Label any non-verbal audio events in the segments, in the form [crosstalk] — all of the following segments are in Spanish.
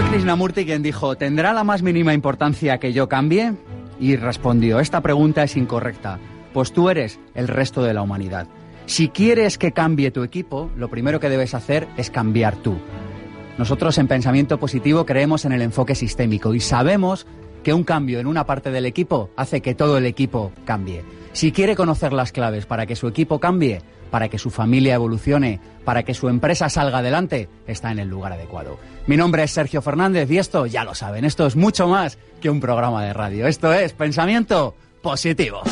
Fue Krishnamurti quien dijo, ¿tendrá la más mínima importancia que yo cambie? Y respondió, esta pregunta es incorrecta, pues tú eres el resto de la humanidad. Si quieres que cambie tu equipo, lo primero que debes hacer es cambiar tú. Nosotros en Pensamiento Positivo creemos en el enfoque sistémico y sabemos que un cambio en una parte del equipo hace que todo el equipo cambie. Si quiere conocer las claves para que su equipo cambie, para que su familia evolucione, para que su empresa salga adelante, está en el lugar adecuado. Mi nombre es Sergio Fernández y esto, ya lo saben, esto es mucho más que un programa de radio. Esto es Pensamiento Positivo.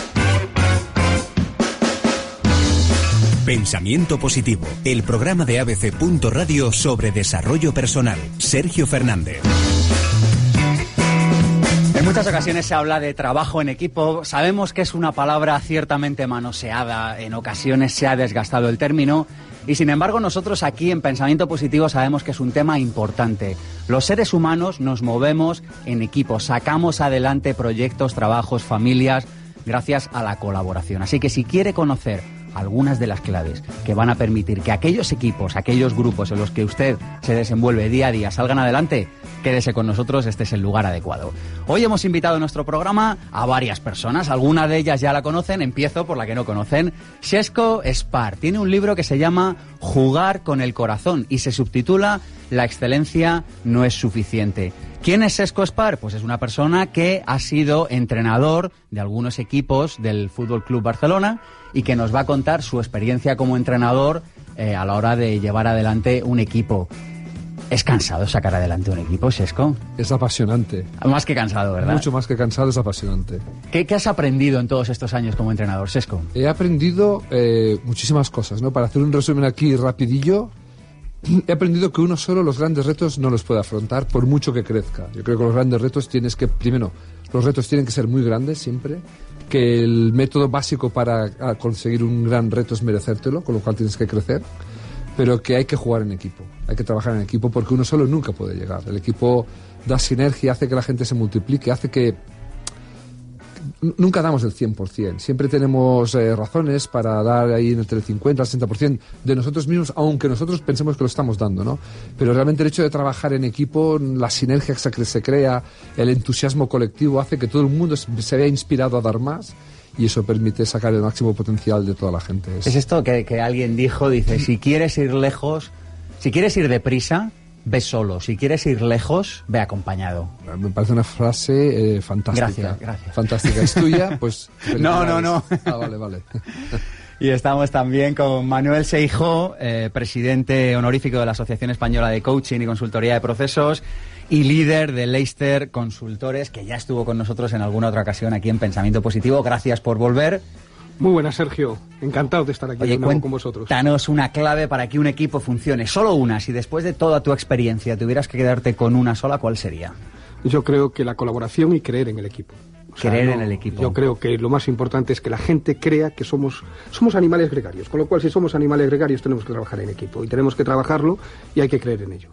Pensamiento Positivo, el programa de ABC. Radio sobre desarrollo personal. Sergio Fernández. En muchas ocasiones se habla de trabajo en equipo. Sabemos que es una palabra ciertamente manoseada. En ocasiones se ha desgastado el término. Y sin embargo, nosotros aquí en Pensamiento Positivo sabemos que es un tema importante. Los seres humanos nos movemos en equipo, sacamos adelante proyectos, trabajos, familias, gracias a la colaboración. Así que si quiere conocer algunas de las claves que van a permitir que aquellos equipos, aquellos grupos en los que usted se desenvuelve día a día salgan adelante, quédese con nosotros, este es el lugar adecuado. Hoy hemos invitado a nuestro programa a varias personas, algunas de ellas ya la conocen, empiezo por la que no conocen. Shesko Spar tiene un libro que se llama Jugar con el corazón y se subtitula La excelencia no es suficiente. ¿Quién es Sesco Spar? Pues es una persona que ha sido entrenador de algunos equipos del Fútbol Club Barcelona y que nos va a contar su experiencia como entrenador eh, a la hora de llevar adelante un equipo. ¿Es cansado sacar adelante un equipo, Sesco? Es apasionante. Más que cansado, ¿verdad? Mucho más que cansado, es apasionante. ¿Qué, qué has aprendido en todos estos años como entrenador, Sesco? He aprendido eh, muchísimas cosas, ¿no? Para hacer un resumen aquí rapidillo, he aprendido que uno solo los grandes retos no los puede afrontar por mucho que crezca. Yo creo que los grandes retos tienes que, primero, los retos tienen que ser muy grandes siempre, que el método básico para conseguir un gran reto es merecértelo, con lo cual tienes que crecer, pero que hay que jugar en equipo, hay que trabajar en equipo porque uno solo nunca puede llegar. El equipo da sinergia, hace que la gente se multiplique, hace que nunca damos el 100%. Siempre tenemos eh, razones para dar ahí entre el 50 y el 60% de nosotros mismos, aunque nosotros pensemos que lo estamos dando, ¿no? Pero realmente el hecho de trabajar en equipo, la sinergia que se crea, el entusiasmo colectivo hace que todo el mundo se vea inspirado a dar más y eso permite sacar el máximo potencial de toda la gente. Es, esto que, que alguien dijo, dice, si quieres ir lejos, si quieres ir deprisa, ve solo. Si quieres ir lejos, ve acompañado. Me parece una frase eh, fantástica. Gracias, gracias. Fantástica. ¿Es tuya? [laughs] Pues. No, no, no. Ah, vale, vale. [laughs] Y estamos también con Manuel Seijo, eh, presidente honorífico de la Asociación Española de Coaching y Consultoría de Procesos y líder de Leicester Consultores, que ya estuvo con nosotros en alguna otra ocasión aquí en Pensamiento Positivo. Gracias por volver. Muy buenas, Sergio. Encantado de estar aquí Oye, con vosotros. Danos una clave para que un equipo funcione. Solo una. Si después de toda tu experiencia tuvieras que quedarte con una sola, ¿cuál sería? Yo creo que la colaboración y creer en el equipo. creer en el equipo. Yo creo que lo más importante es que la gente crea que somos, somos animales gregarios. Con lo cual, si somos animales gregarios, tenemos que trabajar en equipo. Y tenemos que trabajarlo y hay que creer en ello.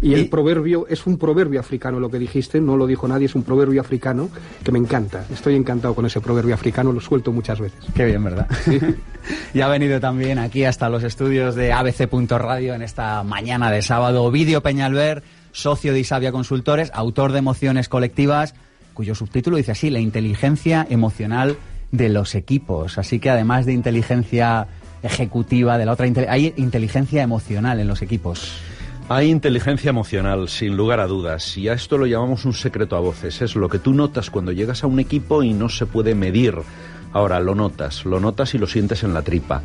Y, el proverbio es un proverbio africano lo que dijiste, no lo dijo nadie, es un proverbio africano que me encanta. Estoy encantado con ese proverbio africano, lo suelto muchas veces. Qué bien, ¿verdad? [laughs] y ha venido también aquí hasta los estudios de ABC.radio en esta mañana de sábado. Ovidio Peñalver, socio de Isabia Consultores, autor de Emociones Colectivas, cuyo subtítulo dice así, la inteligencia emocional de los equipos. Así que además de inteligencia ejecutiva, de la otra, hay inteligencia emocional en los equipos. Hay inteligencia emocional, sin lugar a dudas, y a esto lo llamamos un secreto a voces. Es lo que tú notas cuando llegas a un equipo y no se puede medir. Ahora, lo notas, lo notas y lo sientes en la tripa.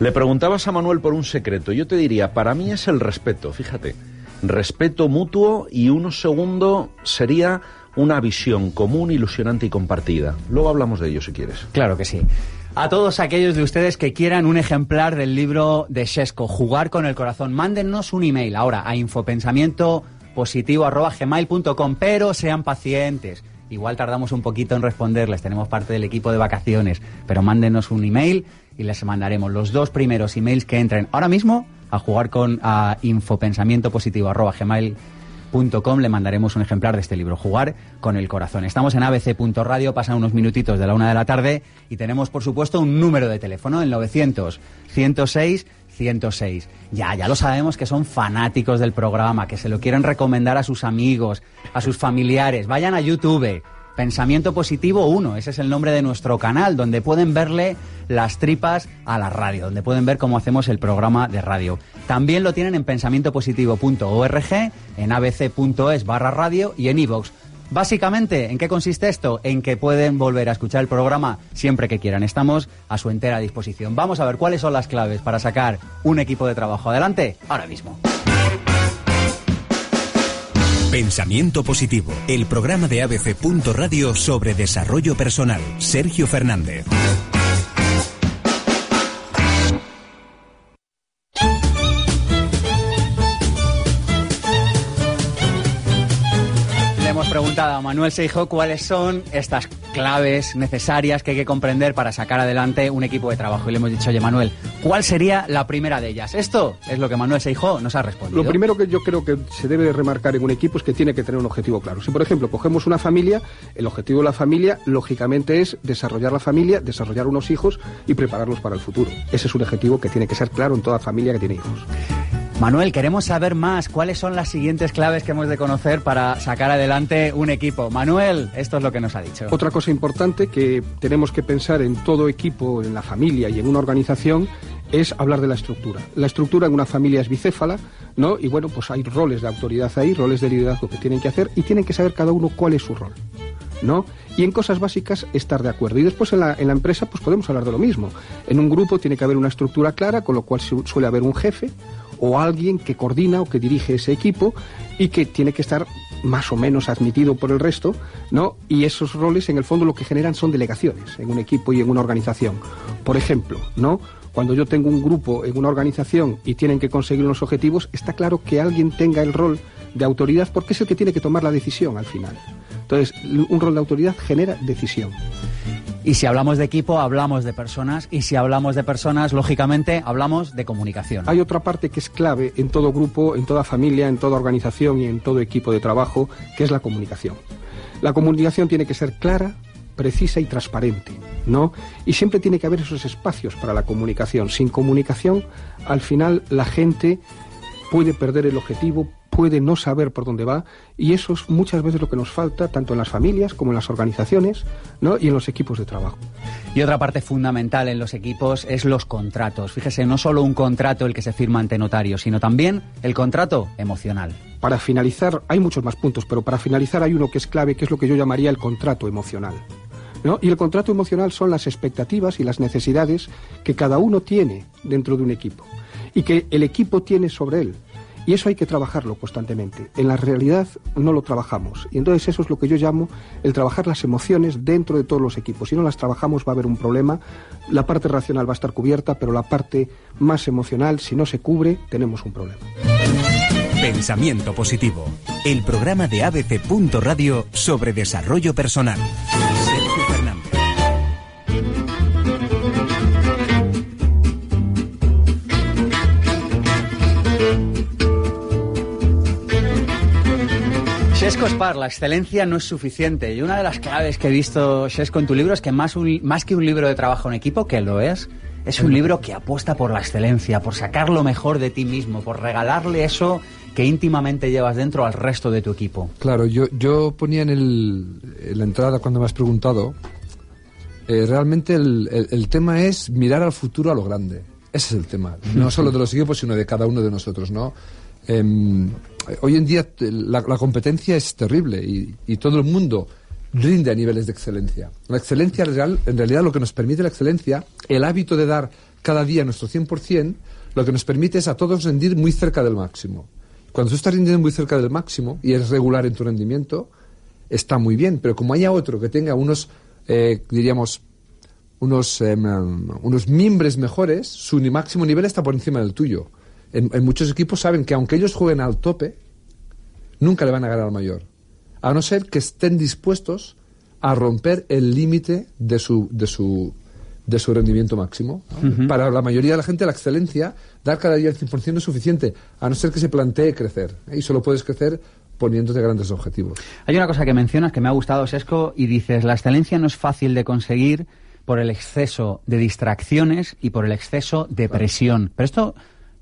Le preguntabas a Manuel por un secreto. Yo te diría, para mí es el respeto, fíjate. Respeto mutuo y uno segundo sería una visión común, ilusionante y compartida. Luego hablamos de ello si quieres. Claro que sí. A todos aquellos de ustedes que quieran un ejemplar del libro de Shesco, Jugar con el Corazón, mándennos un email ahora a infopensamientopositivo.gmail.com, pero sean pacientes. Igual tardamos un poquito en responderles, tenemos parte del equipo de vacaciones, pero mándenos un email y les mandaremos los dos primeros emails que entren ahora mismo a jugar con a infopensamientopositivo.gmail.com le mandaremos un ejemplar de este libro, Jugar con el Corazón. Estamos en abc.radio, pasan unos minutitos de la una de la tarde y tenemos, por supuesto, un número de teléfono, el 900 106 106. Ya, ya lo sabemos que son fanáticos del programa, que se lo quieren recomendar a sus amigos, a sus familiares. Vayan a YouTube. Pensamiento Positivo 1, ese es el nombre de nuestro canal, donde pueden verle las tripas a la radio, donde pueden ver cómo hacemos el programa de radio. También lo tienen en pensamientopositivo.org, en abc.es barra radio y en iVoox. Básicamente, ¿en qué consiste esto? En que pueden volver a escuchar el programa siempre que quieran. Estamos a su entera disposición. Vamos a ver cuáles son las claves para sacar un equipo de trabajo adelante ahora mismo. Pensamiento Positivo, el programa de ABC. Radio sobre desarrollo personal. Sergio Fernández. A Manuel Seijo cuáles son estas claves necesarias que hay que comprender para sacar adelante un equipo de trabajo. Y le hemos dicho, oye Manuel, ¿cuál sería la primera de ellas? Esto es lo que Manuel Seijo nos ha respondido. Lo primero que yo creo que se debe remarcar en un equipo es que tiene que tener un objetivo claro. Si, por ejemplo, cogemos una familia, el objetivo de la familia, lógicamente, es desarrollar la familia, desarrollar unos hijos y prepararlos para el futuro. Ese es un objetivo que tiene que ser claro en toda familia que tiene hijos. Manuel, queremos saber más. ¿Cuáles son las siguientes claves que hemos de conocer para sacar adelante un equipo? Manuel, esto es lo que nos ha dicho. Otra cosa importante que tenemos que pensar en todo equipo, en la familia y en una organización es hablar de la estructura. La estructura en una familia es bicéfala, ¿no? Y bueno, pues hay roles de autoridad ahí, roles de liderazgo que tienen que hacer y tienen que saber cada uno cuál es su rol. ¿no? Y en cosas básicas estar de acuerdo. Y después en la, en la, empresa pues podemos hablar de lo mismo. En un grupo tiene que haber una estructura clara, con lo cual suele haber un jefe, o alguien que coordina o que dirige ese equipo y que tiene que estar más o menos admitido por el resto, ¿no? Y esos roles en el fondo lo que generan son delegaciones en un equipo y en una organización. Por ejemplo, ¿no? Cuando yo tengo un grupo en una organización y tienen que conseguir unos objetivos, está claro que alguien tenga el rol de autoridad porque es el que tiene que tomar la decisión al final. Entonces, un rol de autoridad genera decisión. Y si hablamos de equipo, hablamos de personas. Y si hablamos de personas, lógicamente, hablamos de comunicación. Hay otra parte que es clave en todo grupo, en toda familia, en toda organización y en todo equipo de trabajo, que es la comunicación. La comunicación tiene que ser clara, precisa y transparente, ¿no? Y siempre tiene que haber esos espacios para la comunicación. Sin comunicación, al final la gente puede perder el objetivo, puede no saber por dónde va y eso es muchas veces lo que nos falta tanto en las familias como en las organizaciones ¿no? y en los equipos de trabajo. Y otra parte fundamental en los equipos es los contratos. Fíjese, no solo un contrato el que se firma ante notario, sino también el contrato emocional. Para finalizar, hay muchos más puntos, pero para finalizar hay uno que es clave, que es lo que yo llamaría el contrato emocional. ¿No? Y el contrato emocional son las expectativas y las necesidades que cada uno tiene dentro de un equipo y que el equipo tiene sobre él. Y eso hay que trabajarlo constantemente. En la realidad no lo trabajamos. Y entonces eso es lo que yo llamo el trabajar las emociones dentro de todos los equipos. Si no las trabajamos va a haber un problema. La parte racional va a estar cubierta, pero la parte más emocional, si no se cubre, tenemos un problema. Pensamiento positivo. El programa de ABC. Radio sobre desarrollo personal. Spar, la excelencia no es suficiente. Y una de las claves que he visto, Shesco, en tu libro es que más, más que un libro de trabajo en equipo, que lo es, es un libro que apuesta por la excelencia, por sacar lo mejor de ti mismo, por regalarle eso que íntimamente llevas dentro al resto de tu equipo. Claro, yo, yo ponía en, el, en la entrada cuando me has preguntado, eh, realmente el, el, tema es mirar al futuro a lo grande. Ese es el tema. No [laughs] solo de los equipos, sino de cada uno de nosotros, ¿no? Em, hoy en día la, competencia es terrible y, todo el mundo rinde a niveles de excelencia. La excelencia real, en realidad lo que nos permite la excelencia, el hábito de dar cada día nuestro 100%, lo que nos permite es a todos rendir muy cerca del máximo. Cuando tú estás rindiendo muy cerca del máximo y eres regular en tu rendimiento, está muy bien, pero como haya otro que tenga unos, eh, diríamos, unos, em, unos mimbres mejores, su máximo nivel está por encima del tuyo en, muchos equipos saben que aunque ellos jueguen al tope, nunca le van a ganar al mayor. A no ser que estén dispuestos a romper el límite de su, de su, de su rendimiento máximo. Para la mayoría de la gente, la excelencia, dar cada día el 100% es suficiente, a no ser que se plantee crecer. Y solo puedes crecer poniéndote grandes objetivos. Hay una cosa que mencionas que me ha gustado, Sesco, y dices, la excelencia no es fácil de conseguir por el exceso de distracciones y por el exceso de presión. Pero esto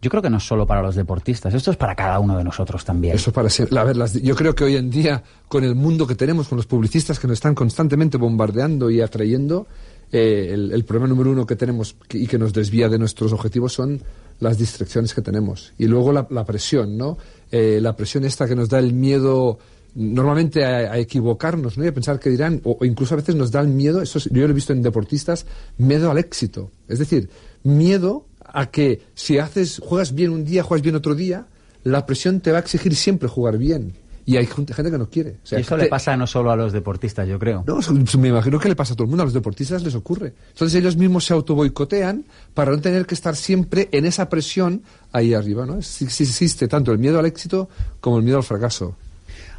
yo creo que no es solo para los deportistas, esto es para cada uno de nosotros también. Eso para ser, a ver, yo creo que hoy en día, con el mundo que tenemos, con los publicistas que nos están constantemente bombardeando y atrayendo, eh, el, problema número uno que tenemos y que nos desvía de nuestros objetivos son las distracciones que tenemos. Y luego la, presión, ¿no? Eh, la presión esta que nos da el miedo normalmente a, equivocarnos, ¿no? Y a pensar que dirán, o, incluso a veces nos da el miedo, eso es- yo lo he visto en deportistas, miedo al éxito. Es decir, miedo a que si haces, juegas bien un día, juegas bien otro día, la presión te va a exigir siempre jugar bien. Y hay gente que no quiere. O sea, y eso le pasa no solo a los deportistas, yo creo. no, me imagino que le pasa a todo el mundo, a los deportistas les ocurre. Entonces ellos mismos se autoboicotean para no tener que estar siempre en esa presión ahí arriba, ¿no? Sí, sí existe tanto el miedo al éxito como el miedo al fracaso.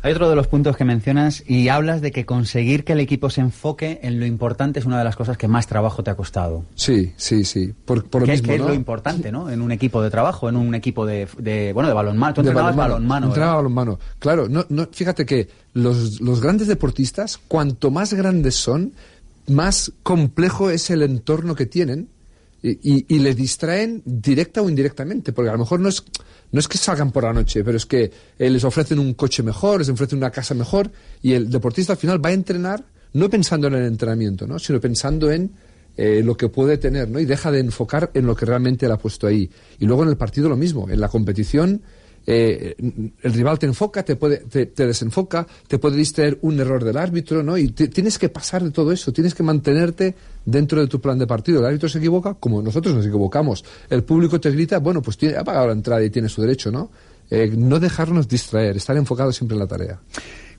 Hay otro de los puntos que mencionas y hablas de que conseguir que el equipo se enfoque en lo importante es una de las cosas que más trabajo te ha costado. Sí, sí, sí. Por, por lo ¿Qué, mismo, qué es ¿no? lo importante, ¿no? En un equipo de trabajo, en un equipo de, de bueno, de balonmano. Tú De entrenabas balonmano. Entrenaba balonmano. Claro, no, no, fíjate que los, los grandes deportistas, cuanto más grandes son, más complejo es el entorno que tienen y, y, les distraen directa o indirectamente, porque a lo mejor no es, no es que salgan por la noche, pero es que eh, les ofrecen un coche mejor, les ofrecen una casa mejor y el deportista al final va a entrenar no pensando en el entrenamiento, ¿no? sino pensando en eh, lo que puede tener, ¿no? Y deja de enfocar en lo que realmente le ha puesto ahí. Y luego en el partido lo mismo, en la competición eh, el rival te enfoca, te, puede, te, desenfoca, te puede distraer un error del árbitro, ¿no? Y te- tienes que pasar de todo eso, tienes que mantenerte dentro de tu plan de partido. El árbitro se equivoca, como nosotros nos equivocamos. El público te grita, bueno, pues tiene, ha pagado la entrada y tiene su derecho, ¿no? Eh, no dejarnos distraer, estar enfocados siempre en la tarea.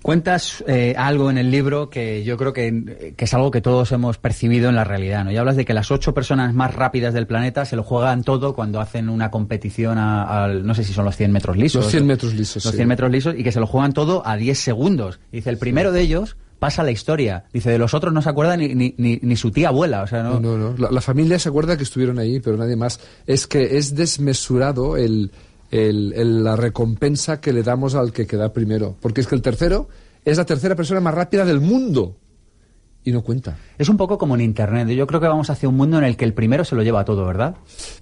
Cuentas eh, algo en el libro que yo creo que, que es algo que todos hemos percibido en la realidad, ¿no? Y hablas de que las ocho personas más rápidas del planeta se lo juegan todo cuando hacen una competición a- al, no sé si son los 100 metros lisos. Los 100 metros lisos, Los sí. 100 metros lisos y que se lo juegan todo a 10 segundos. Dice, el primero de ellos pasa la historia. Dice, de los otros no se acuerda ni, ni, ni, ni su tía abuela, o sea, no... No, no, no. La, la familia se acuerda que estuvieron ahí, pero nadie más. Es que es desmesurado el, el- el- la recompensa que le damos al que queda primero. Porque es que el tercero es la tercera persona más rápida del mundo. Y no cuenta. Es un poco como en Internet. Yo creo que vamos hacia un mundo en el que el primero se lo lleva todo, ¿verdad?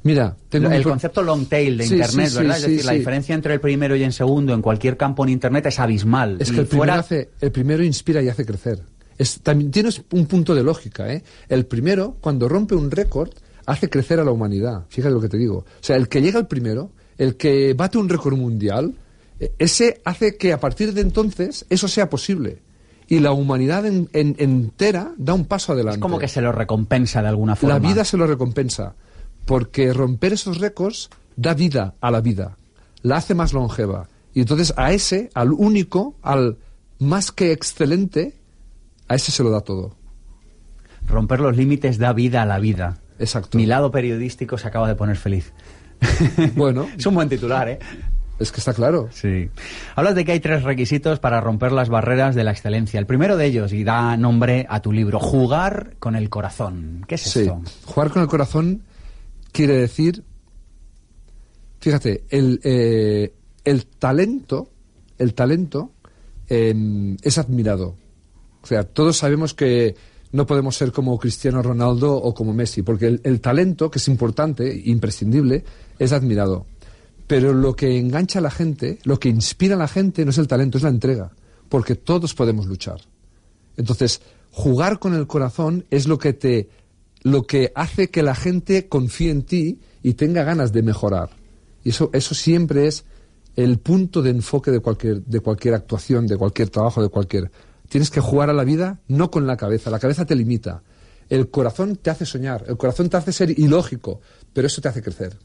Mira, tengo el un concepto long tail de Sí, Internet, sí, ¿verdad? sí, es decir, la diferencia entre el primero y el segundo en cualquier campo en Internet es abismal. Es que el primero, hace, el primero inspira y hace crecer. Es, también tienes un punto de lógica, ¿eh? El primero, cuando rompe un récord, hace crecer a la humanidad. Fíjate lo que te digo. O sea, el que llega el primero, el que bate un récord mundial, eh, ese hace que a partir de entonces eso sea posible. Y la humanidad en- en- entera da un paso adelante. es como que se lo recompensa de alguna forma. La vida se lo recompensa, porque romper esos récords da vida a la vida, la hace más longeva. Y entonces a ese, al único, al más que excelente, a ese se lo da todo. Romper los límites da vida a la vida. Exacto. Mi lado periodístico se acaba de poner feliz. [laughs] Bueno. es un buen titular, ¿eh? Es que está claro. Sí. Hablas de que hay tres requisitos para romper las barreras de la excelencia. El primero de ellos, y da nombre a tu libro, jugar con el corazón. ¿Qué es Sí. esto? Jugar con el corazón quiere decir, fíjate, el, eh, el talento, el talento eh, es admirado. O sea, todos sabemos que no podemos ser como Cristiano Ronaldo o como Messi, porque el, talento, que es importante, imprescindible, es admirado. Pero lo que engancha a la gente, lo que inspira a la gente no es el talento, es la entrega, porque todos podemos luchar. Entonces, jugar con el corazón es lo que te lo que hace que la gente confíe en ti y tenga ganas de mejorar. Y eso eso siempre es el punto de enfoque de cualquier de cualquier actuación, de cualquier trabajo, de cualquier tienes que jugar a la vida no con la cabeza, la cabeza te limita. El corazón te hace soñar, el corazón te hace ser ilógico, pero eso te hace crecer.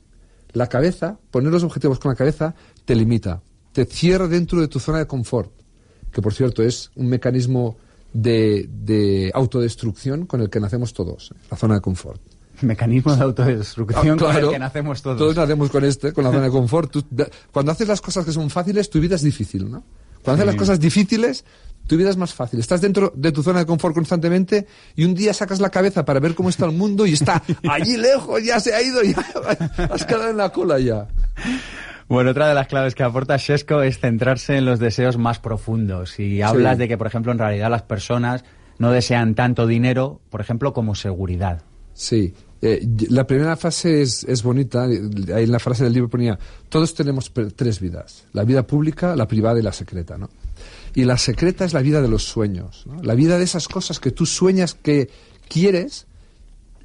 La cabeza, poner los objetivos con la cabeza, te limita, te cierra dentro de tu zona de confort, que por cierto es un mecanismo de, de autodestrucción con el que nacemos todos, la zona de confort. Mecanismo de autodestrucción Ah, con claro. el que nacemos todos. Todos nacemos con este, con la zona de confort. Tú- cuando haces las cosas que son fáciles, tu vida es difícil, ¿no? Cuando haces las cosas difíciles, tu vida es más fácil. Estás dentro de tu zona de confort constantemente y un día sacas la cabeza para ver cómo está el mundo y está [laughs] allí lejos, ya se ha ido, ya [laughs] has quedado en la cola ya. Bueno, otra de las claves que aporta Shesco es centrarse en los deseos más profundos. Y hablas de que, por ejemplo, en realidad las personas no desean tanto dinero, por ejemplo, como seguridad. Sí, Eh, la primera frase es, es, bonita. Ahí en la frase del libro ponía: Todos tenemos tres vidas: la vida pública, la privada y la secreta. ¿no? Y la secreta es la vida de los sueños, la vida de esas cosas que tú sueñas que quieres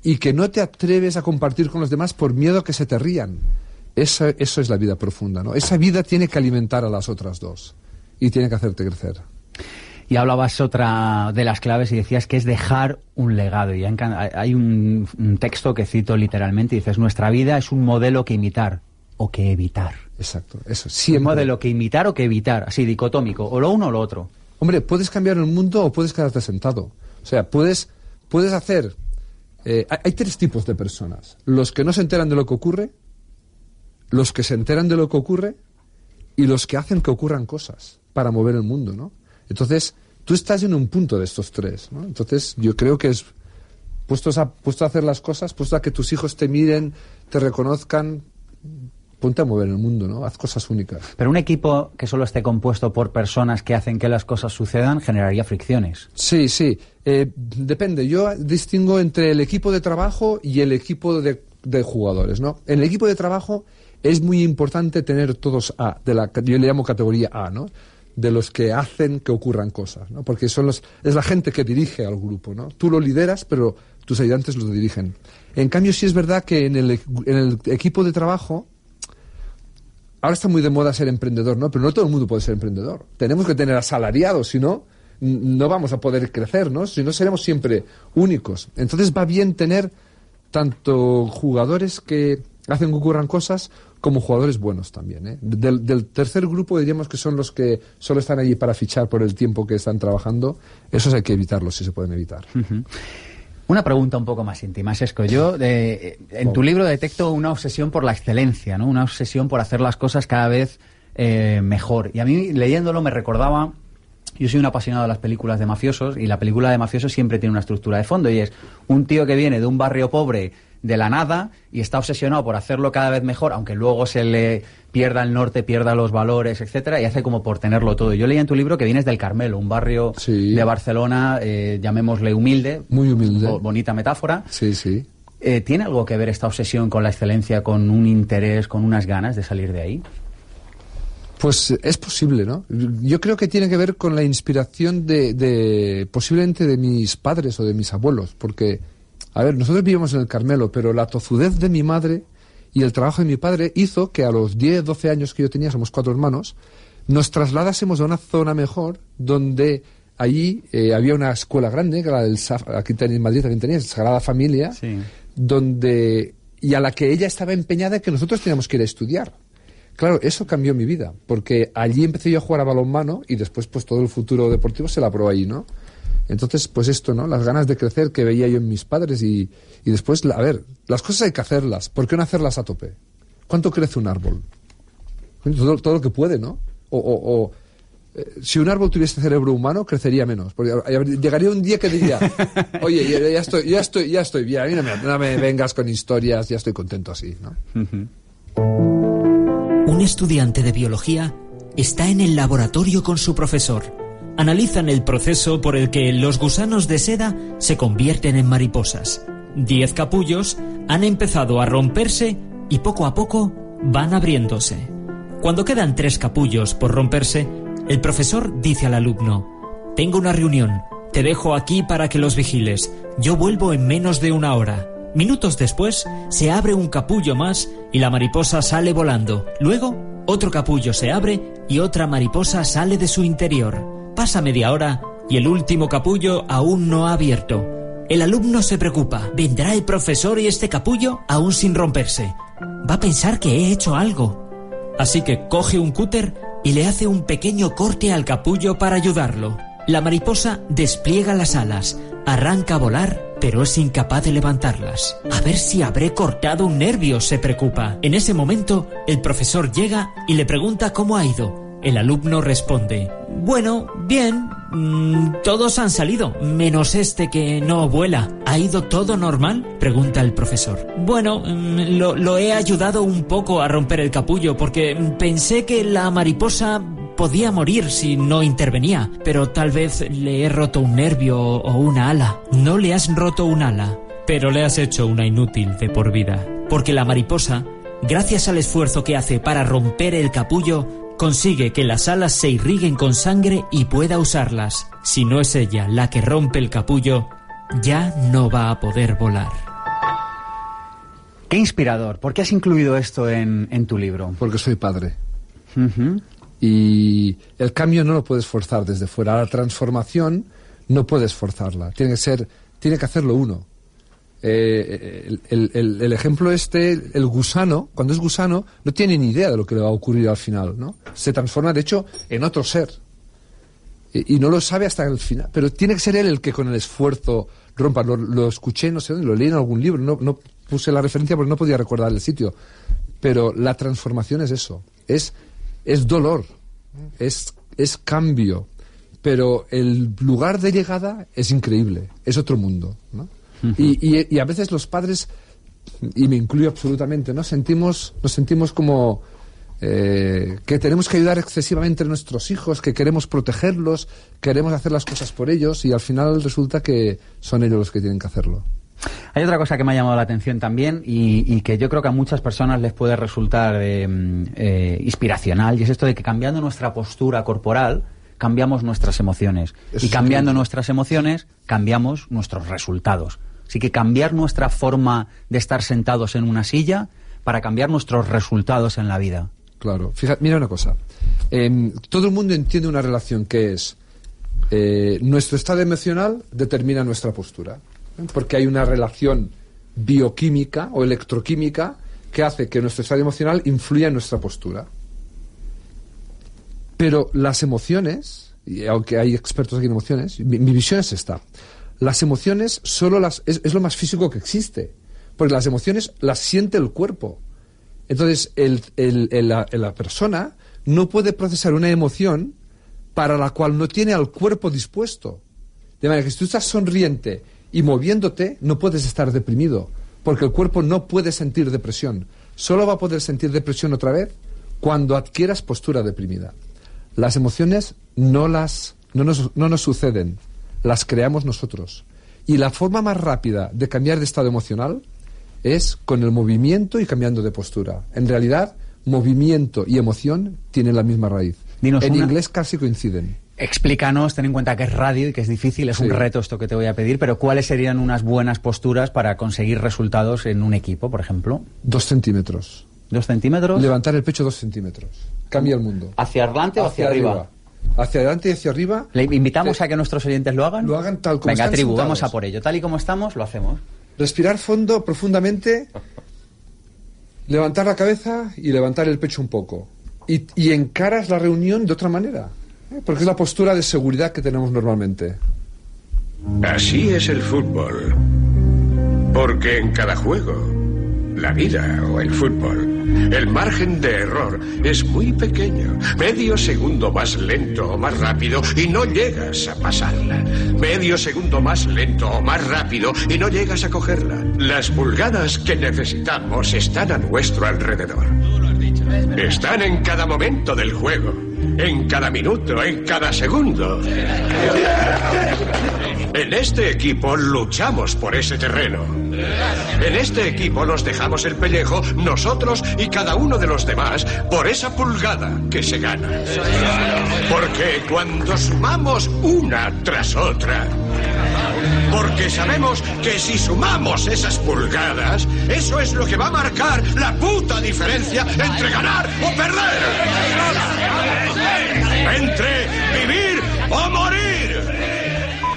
y que no te atreves a compartir con los demás por miedo a que se te rían. Esa, eso es la vida profunda. ¿no? Esa vida tiene que alimentar a las otras dos y tiene que hacerte crecer. Y hablabas otra de las claves y decías que es dejar un legado. Y hay un, texto que cito literalmente y dices, nuestra vida es un modelo que imitar o que evitar. Exacto, eso. Siempre. Un modelo que imitar o que evitar, así dicotómico, o lo uno o lo otro. Hombre, puedes cambiar el mundo o puedes quedarte sentado. O sea, puedes, puedes hacer... Eh, hay tres tipos de personas. Los que no se enteran de lo que ocurre, los que se enteran de lo que ocurre y los que hacen que ocurran cosas para mover el mundo, ¿no? Entonces, tú estás en un punto de estos tres, ¿no? Entonces, yo creo que es puestos a, puesto a hacer las cosas, puesto a que tus hijos te miren, te reconozcan, ponte a mover el mundo, ¿no? Haz cosas únicas. Pero un equipo que solo esté compuesto por personas que hacen que las cosas sucedan generaría fricciones. Sí, sí. Eh, depende. Yo distingo entre el equipo de trabajo y el equipo de, de jugadores, ¿no? En el equipo de trabajo es muy importante tener todos A, de la, yo le llamo categoría A, ¿no? de los que hacen que ocurran cosas, ¿no? Porque son los, es la gente que dirige al grupo, ¿no? Tú lo lideras, pero tus ayudantes lo dirigen. En cambio, sí es verdad que en el, en el equipo de trabajo, ahora está muy de moda ser emprendedor, ¿no? Pero no todo el mundo puede ser emprendedor. Tenemos que tener asalariados, si no, no vamos a poder crecer, ¿no? Si no, seremos siempre únicos. Entonces va bien tener tanto jugadores que hacen que ocurran cosas como jugadores buenos también. ¿eh? Del, tercer grupo diríamos que son los que solo están allí para fichar por el tiempo que están trabajando. Esos hay que evitarlos si se pueden evitar. Una pregunta un poco más íntima, Sesco. Yo eh, en tu libro detecto una obsesión por la excelencia, ¿no? Una obsesión por hacer las cosas cada vez eh, mejor. Y a mí leyéndolo me recordaba yo soy un apasionado de las películas de mafiosos y la película de mafiosos siempre tiene una estructura de fondo y es un tío que viene de un barrio pobre de la nada y está obsesionado por hacerlo cada vez mejor, aunque luego se le pierda el norte, pierda los valores, etcétera, y hace como por tenerlo todo. Yo leí en tu libro que vienes del Carmelo, un barrio de Barcelona, eh, llamémosle humilde. Muy humilde. bonita metáfora. Sí, sí. Eh, ¿Tiene algo que ver esta obsesión con la excelencia, con un interés, con unas ganas de salir de ahí? Pues es posible, ¿no? Yo creo que tiene que ver con la inspiración de, de posiblemente de mis padres o de mis abuelos, porque a ver, nosotros vivimos en el Carmelo, pero la tozudez de mi madre y el trabajo de mi padre hizo que a los 10, 12 años que yo tenía, somos cuatro hermanos, nos trasladásemos a una zona mejor donde allí eh, había una escuela grande, que era del aquí en Madrid también tenía, Sagrada Familia, donde y a la que ella estaba empeñada que nosotros teníamos que ir a estudiar. Claro, eso cambió mi vida, porque allí empecé yo a jugar a balonmano y después pues todo el futuro deportivo se labró allí, ¿no? Entonces, pues esto, ¿no? Las ganas de crecer que veía yo en mis padres y, y después, a ver, las cosas hay que hacerlas. ¿Por qué no hacerlas a tope? ¿Cuánto crece un árbol? Todo, todo lo que puede, ¿no? O, o, eh, si un árbol tuviese cerebro humano, crecería menos. Porque llegaría un día que diría, [laughs] oye, ya, estoy, ya estoy, ya estoy bien, a mí no me, vengas con historias, ya estoy contento así, ¿no? Un estudiante de biología está en el laboratorio con su profesor analizan el proceso por el que los gusanos de seda se convierten en mariposas. Diez capullos han empezado a romperse y poco a poco van abriéndose. Cuando quedan tres capullos por romperse, el profesor dice al alumno, Tengo una reunión, te dejo aquí para que los vigiles, yo vuelvo en menos de una hora. Minutos después, se abre un capullo más y la mariposa sale volando. Luego, otro capullo se abre y otra mariposa sale de su interior. Pasa media hora y el último capullo aún no ha abierto. El alumno se preocupa. ¿Vendrá el profesor y este capullo aún sin romperse? Va a pensar que he hecho algo. Así que coge un cúter y le hace un pequeño corte al capullo para ayudarlo. La mariposa despliega las alas, arranca a volar, pero es incapaz de levantarlas. A ver si habré cortado un nervio, se preocupa. En ese momento, el profesor llega y le pregunta cómo ha ido. El alumno responde, bueno, bien, mm, todos han salido, menos este que no vuela. ¿Ha ido todo normal? Pregunta el profesor. Bueno, mm, lo, lo he ayudado un poco a romper el capullo porque pensé que la mariposa podía morir si no intervenía, pero tal vez le he roto un nervio o una ala. No le has roto un ala, pero le has hecho una inútil de por vida, porque la mariposa, gracias al esfuerzo que hace para romper el capullo, consigue que las alas se irriguen con sangre y pueda usarlas. Si no es ella la que rompe el capullo, ya no va a poder volar. Qué inspirador. ¿Por qué has incluido esto en, en tu libro? Porque soy padre. Y el cambio no lo puedes forzar desde fuera. La transformación no puedes forzarla. Tiene que ser, tiene que hacerlo uno. Eh, el, el- el ejemplo este, el gusano, cuando es gusano, no tiene ni idea de lo que le va a ocurrir al final, ¿no? Se transforma, de hecho, en otro ser. Y, y no lo sabe hasta el final. Pero tiene que ser él el que con el esfuerzo rompa. Lo, lo escuché, no sé dónde, lo leí en algún libro, no, no puse la referencia porque no podía recordar el sitio. Pero la transformación es eso. Es, es dolor. Es, es cambio. Pero el lugar de llegada es increíble. Es otro mundo. ¿no? Y, y- y a veces los padres, y me incluyo absolutamente, ¿no? sentimos, nos sentimos como eh, que tenemos que ayudar excesivamente a nuestros hijos, que queremos protegerlos, queremos hacer las cosas por ellos y al final resulta que son ellos los que tienen que hacerlo. Hay otra cosa que me ha llamado la atención también y, y que yo creo que a muchas personas les puede resultar eh, eh, inspiracional y es esto de que cambiando nuestra postura corporal cambiamos nuestras emociones Eso y cambiando nuestras emociones cambiamos nuestros resultados. Así que cambiar nuestra forma de estar sentados en una silla para cambiar nuestros resultados en la vida. Claro. Fíjate, mira una cosa. Em, todo el mundo entiende una relación que es eh, nuestro estado emocional determina nuestra postura. ¿eh? Porque hay una relación bioquímica o electroquímica que hace que nuestro estado emocional influya en nuestra postura. Pero las emociones, y aunque hay expertos aquí en emociones, mi visión es esta. Las emociones solo las es, lo más físico que existe, porque las emociones las siente el cuerpo. Entonces, el- el- el- la, la persona no puede procesar una emoción para la cual no tiene al cuerpo dispuesto. De manera que si tú estás sonriente y moviéndote, no puedes estar deprimido, porque el cuerpo no puede sentir depresión. Solo va a poder sentir depresión otra vez cuando adquieras postura deprimida. Las emociones no, las, no, nos, no nos suceden, las creamos nosotros. Y la forma más rápida de cambiar de estado emocional es con el movimiento y cambiando de postura. En realidad, movimiento y emoción tienen la misma raíz. Dinos en una- inglés casi coinciden. Explícanos, ten en cuenta que es radio y que es difícil, es un reto esto que te voy a pedir, pero ¿cuáles serían unas buenas posturas para conseguir resultados en un equipo, por ejemplo? Dos centímetros. ¿Dos centímetros? Levantar el pecho dos centímetros. Cambia el mundo. ¿Hacia adelante o hacia, arriba? Hacia adelante y hacia arriba. ¿Le invitamos Eh, a que nuestros oyentes lo hagan? lo hagan tal como Venga, están tribu, sentados. vamos a por ello. Tal y como estamos, lo hacemos. Respirar fondo, profundamente. [laughs] Levantar la cabeza y levantar el pecho un poco. Y, y encaras la reunión de otra manera. ¿eh? Porque es la postura de seguridad que tenemos normalmente. Así es el fútbol. Porque en cada juego, la vida o el fútbol, el margen de error es muy pequeño. Medio segundo más lento o más rápido y no llegas a pasarla. Medio segundo más lento o más rápido y no llegas a cogerla. Las pulgadas que necesitamos están a nuestro alrededor. Están en cada momento del juego, en cada minuto, en cada segundo. En este equipo luchamos por ese terreno. En este equipo nos dejamos el pellejo, nosotros y cada uno de los demás, por esa pulgada que se gana. Porque cuando sumamos una tras otra, porque sabemos que si sumamos esas pulgadas, eso es lo que va a marcar la puta diferencia entre ganar o perder. Entre vivir o morir.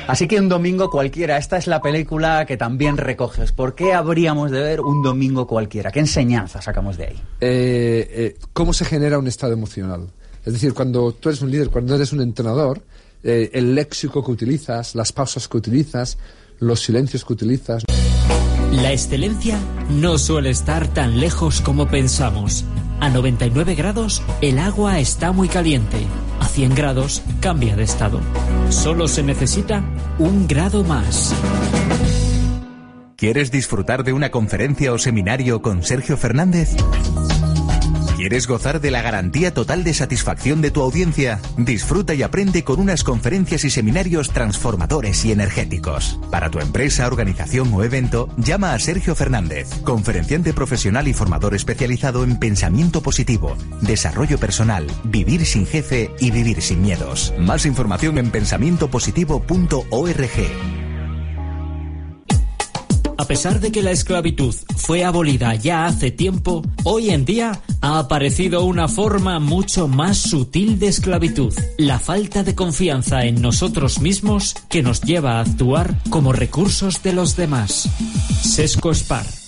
Así que un domingo cualquiera, esta es la película que también recoges. ¿Por qué habríamos de ver un domingo cualquiera? ¿Qué enseñanza sacamos de ahí? Eh, eh, ¿Cómo se genera un estado emocional? Es decir, cuando tú eres un líder, cuando eres un entrenador, eh, el léxico que utilizas, las pausas que utilizas, los silencios que utilizas. La excelencia no suele estar tan lejos como pensamos. A 99 grados, el agua está muy caliente. A 100 grados, cambia de estado. Solo se necesita un grado más. ¿Quieres disfrutar de una conferencia o seminario con Sergio Fernández? ¿Quieres gozar de la garantía total de satisfacción de tu audiencia? Disfruta y aprende con unas conferencias y seminarios transformadores y energéticos. Para tu empresa, organización o evento, llama a Sergio Fernández, conferenciante profesional y formador especializado en pensamiento positivo, desarrollo personal, vivir sin jefe y vivir sin miedos. Más información en pensamientopositivo.org. A pesar de que la esclavitud fue abolida ya hace tiempo, hoy en día ha aparecido una forma mucho más sutil de esclavitud, la falta de confianza en nosotros mismos que nos lleva a actuar como recursos de los demás. Sesco Spar.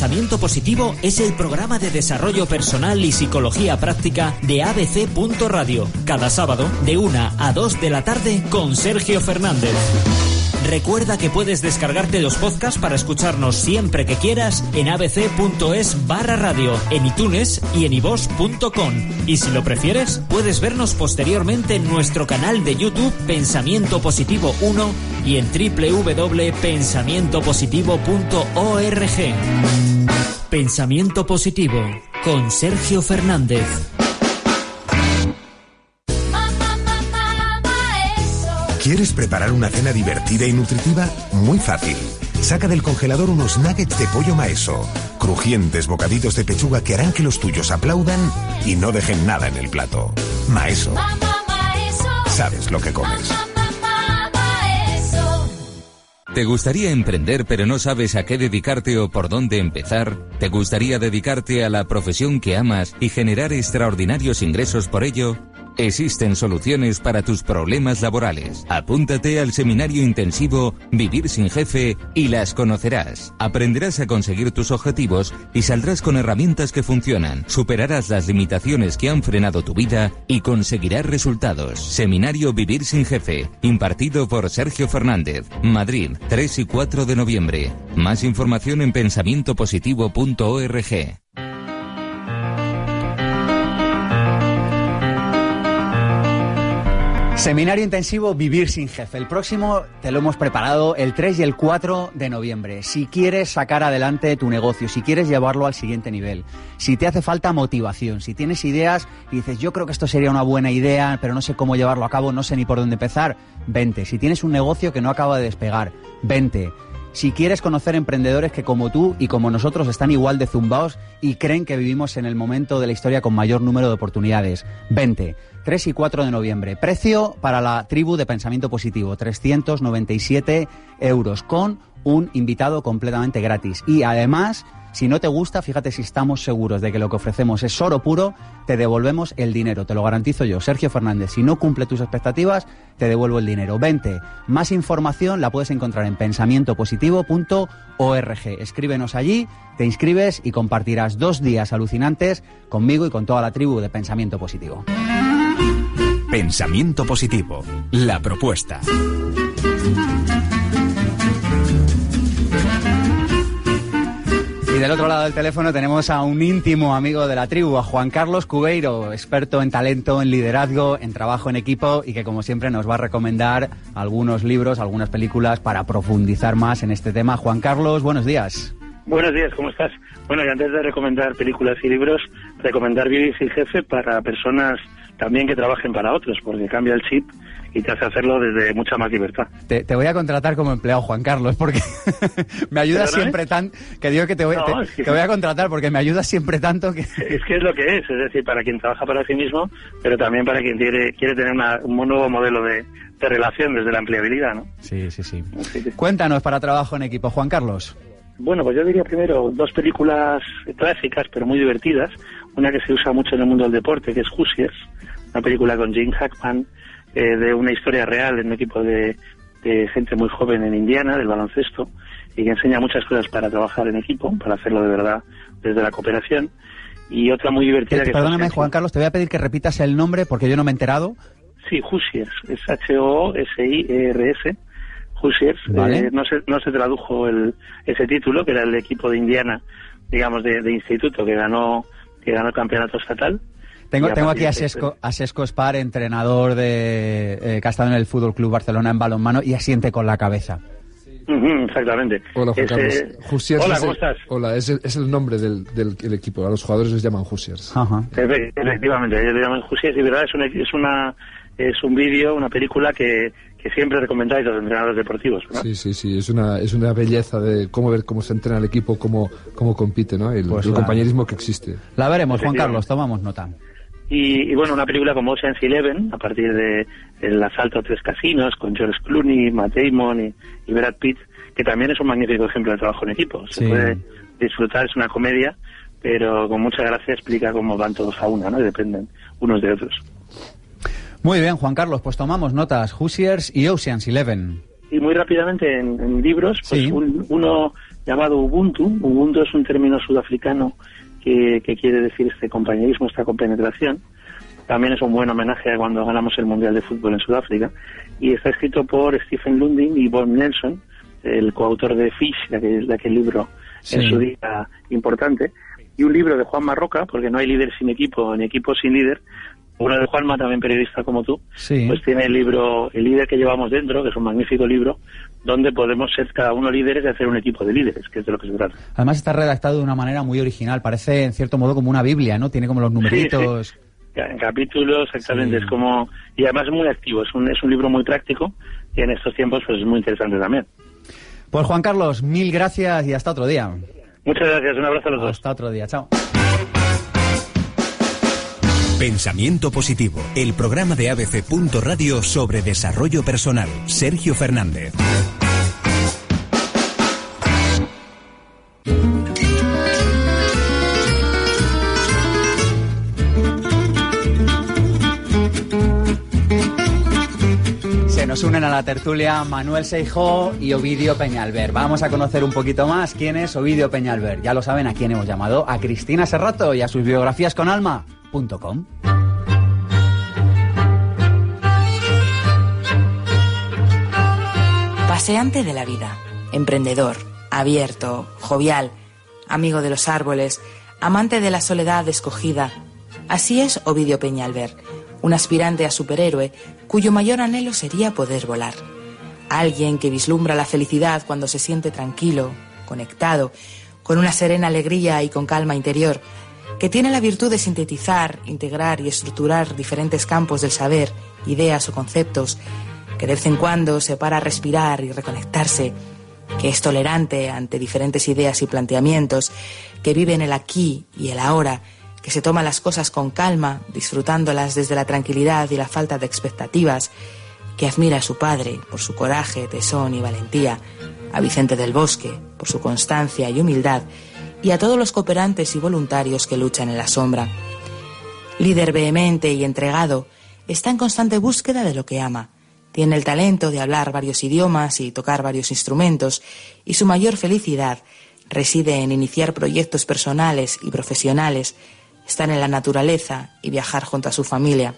Pensamiento Positivo es el programa de desarrollo personal y psicología práctica de ABC. Radio, cada sábado de 1 a 2 de la tarde con Sergio Fernández. Recuerda que puedes descargarte los podcasts para escucharnos siempre que quieras en abc.es barra radio, en iTunes y en iVos.com. Y si lo prefieres, puedes vernos posteriormente en nuestro canal de YouTube Pensamiento Positivo 1 y en www.pensamientopositivo.org. Pensamiento Positivo con Sergio Fernández. ¿Quieres preparar una cena divertida y nutritiva? Muy fácil. Saca del congelador unos nuggets de pollo maeso, crujientes bocaditos de pechuga que harán que los tuyos aplaudan y no dejen nada en el plato. Maeso. Sabes lo que comes. ¿Te gustaría emprender pero no sabes a qué dedicarte o por dónde empezar? ¿Te gustaría dedicarte a la profesión que amas y generar extraordinarios ingresos por ello? Existen soluciones para tus problemas laborales. Apúntate al seminario intensivo Vivir sin jefe y las conocerás. Aprenderás a conseguir tus objetivos y saldrás con herramientas que funcionan. Superarás las limitaciones que han frenado tu vida y conseguirás resultados. Seminario Vivir sin jefe, impartido por Sergio Fernández, Madrid, 3 y 4 de noviembre. Más información en pensamientopositivo.org. Seminario intensivo Vivir sin jefe. El próximo te lo hemos preparado el 3 y el 4 de noviembre. Si quieres sacar adelante tu negocio, si quieres llevarlo al siguiente nivel, si te hace falta motivación, si tienes ideas y dices yo creo que esto sería una buena idea, pero no sé cómo llevarlo a cabo, no sé ni por dónde empezar, vente. Si tienes un negocio que no acaba de despegar, vente. Si quieres conocer emprendedores que como tú y como nosotros están igual de zumbaos y creen que vivimos en el momento de la historia con mayor número de oportunidades, vente. 3 y 4 de noviembre. Precio para la tribu de pensamiento positivo, 397 euros, con un invitado completamente gratis. Y además si no te gusta, fíjate si estamos seguros de que lo que ofrecemos es oro puro, te devolvemos el dinero, te lo garantizo yo, Sergio Fernández. Si no cumple tus expectativas, te devuelvo el dinero. Vente. Más información la puedes encontrar en pensamientopositivo.org. Escríbenos allí, te inscribes y compartirás dos días alucinantes conmigo y con toda la tribu de Pensamiento Positivo. Pensamiento Positivo, la propuesta. Y del otro lado del teléfono tenemos a un íntimo amigo de la tribu, a Juan Carlos Cubeiro, experto en talento, en liderazgo, en trabajo en equipo y que como siempre nos va a recomendar algunos libros, algunas películas para profundizar más en este tema. Juan Carlos, buenos días. Buenos días, ¿cómo estás? Bueno, y antes de recomendar películas y libros, recomendar Vivir sin jefe para personas también que trabajen para otros, porque cambia el chip y te hace hacerlo desde mucha más libertad. Te, voy a contratar como empleado, Juan Carlos, porque [laughs] me ayudas siempre tan... Que digo que te voy, te, voy a contratar porque me ayudas siempre tanto que... [laughs] Es que es lo que es, es decir, para quien trabaja para sí mismo, pero también para quien quiere, quiere tener un nuevo modelo de, de relación desde la empleabilidad, ¿no? Sí, sí, sí. Cuéntanos para trabajo en equipo, Juan Carlos. Bueno, pues yo diría primero dos películas clásicas, pero muy divertidas. Una que se usa mucho en el mundo del deporte, que es Hoosiers, una película con Jim Hackman, eh, de una historia real en un equipo de, gente muy joven en Indiana, del baloncesto, y que enseña muchas cosas para trabajar en equipo, para hacerlo de verdad desde la cooperación. Y otra muy divertida... que perdóname, Juan Carlos, te voy a pedir que repitas el nombre porque yo no me he enterado. Sí, Hoosiers, es H-O-S-I-E-R-S. Hoosiers, eh, no, se, no se tradujo el, ese título, que era el equipo de Indiana, digamos, de, de instituto, que ganó, que ganó el campeonato estatal tengo, tengo aquí a Sesco, a Sesco Spar, entrenador de eh, que ha estado en el Fútbol Club Barcelona en balonmano y asiente con la cabeza. Exactamente. Hola, Juan Carlos. Hoosiers hola, es ¿cómo el- estás? Hola, es el, es el nombre del, del- del equipo. A los jugadores les llaman Hoosiers. Ajá. Efe- Efectivamente, ellos le llaman Jusies y verdad es una, es una es un vídeo, una película que, que siempre recomendáis los entrenadores deportivos, ¿no? Sí, sí, sí. Es una, es una belleza de cómo ver cómo se entrena el equipo, cómo, cómo compite, ¿no? El, Pues el la- compañerismo que existe. La veremos, Juan. Carlos, tomamos nota. Y, y bueno, una película como Ocean's Eleven, a partir de El asalto a tres casinos, con George Clooney, Matt Damon y, y Brad Pitt, que también es un magnífico ejemplo de trabajo en equipo. Se Sí. puede disfrutar, es una comedia, pero con mucha gracia explica cómo van todos a una, ¿no? Y dependen unos de otros. Muy bien, Juan Carlos, pues tomamos notas. Hoosiers y Ocean's Eleven. Y muy rápidamente en, en libros, pues Sí. un- uno llamado Ubuntu. Ubuntu es un término sudafricano que, que quiere decir este compañerismo, esta compenetración. También es un buen homenaje a cuando ganamos el Mundial de Fútbol en Sudáfrica. Y está escrito por Stephen Lundin y Bob Nelson, el coautor de Fish, de aquel, de aquel libro en su día importante. Y un libro de Juan Marroca, porque no hay líder sin equipo ni equipo sin líder. Uno de Juanma, también periodista como tú, Sí. pues tiene el libro El líder que llevamos dentro, que es un magnífico libro, donde podemos ser cada uno líderes y hacer un equipo de líderes, que es de lo que se trata. Además está redactado de una manera muy original. Parece, en cierto modo, como una Biblia, ¿no? Tiene como los numeritos. Sí, sí. En capítulos, exactamente, es como... Y además es muy activo, es un, es un libro muy práctico y en estos tiempos pues es muy interesante también. Pues Juan Carlos, mil gracias y hasta otro día. Muchas gracias, un abrazo a los dos. Hasta otro día, chao. Pensamiento Positivo, el programa de ABC. Radio sobre desarrollo personal. Sergio Fernández. Se nos unen a la tertulia Manuel Seijó y Ovidio Peñalver. Vamos a conocer un poquito más quién es Ovidio Peñalver. Ya lo saben a quién hemos llamado, a Cristina Serrato y a sus biografías con Paseante de la vida, emprendedor, abierto, jovial, amigo de los árboles, amante de la soledad escogida. Así es Ovidio Peñalver, un aspirante a superhéroe cuyo mayor anhelo sería poder volar. Alguien que vislumbra la felicidad cuando se siente tranquilo, conectado, con una serena alegría y con calma interior, que tiene la virtud de sintetizar, integrar y estructurar diferentes campos del saber, ideas o conceptos, que de vez en cuando se para a respirar y reconectarse, que es tolerante ante diferentes ideas y planteamientos, que vive en el aquí y el ahora, que se toma las cosas con calma, disfrutándolas desde la tranquilidad y la falta de expectativas, que admira a su padre por su coraje, tesón y valentía, a Vicente del Bosque por su constancia y humildad, y a todos los cooperantes y voluntarios que luchan en la sombra. Líder vehemente y entregado, está en constante búsqueda de lo que ama. Tiene el talento de hablar varios idiomas y tocar varios instrumentos, y su mayor felicidad reside en iniciar proyectos personales y profesionales, estar en la naturaleza y viajar junto a su familia.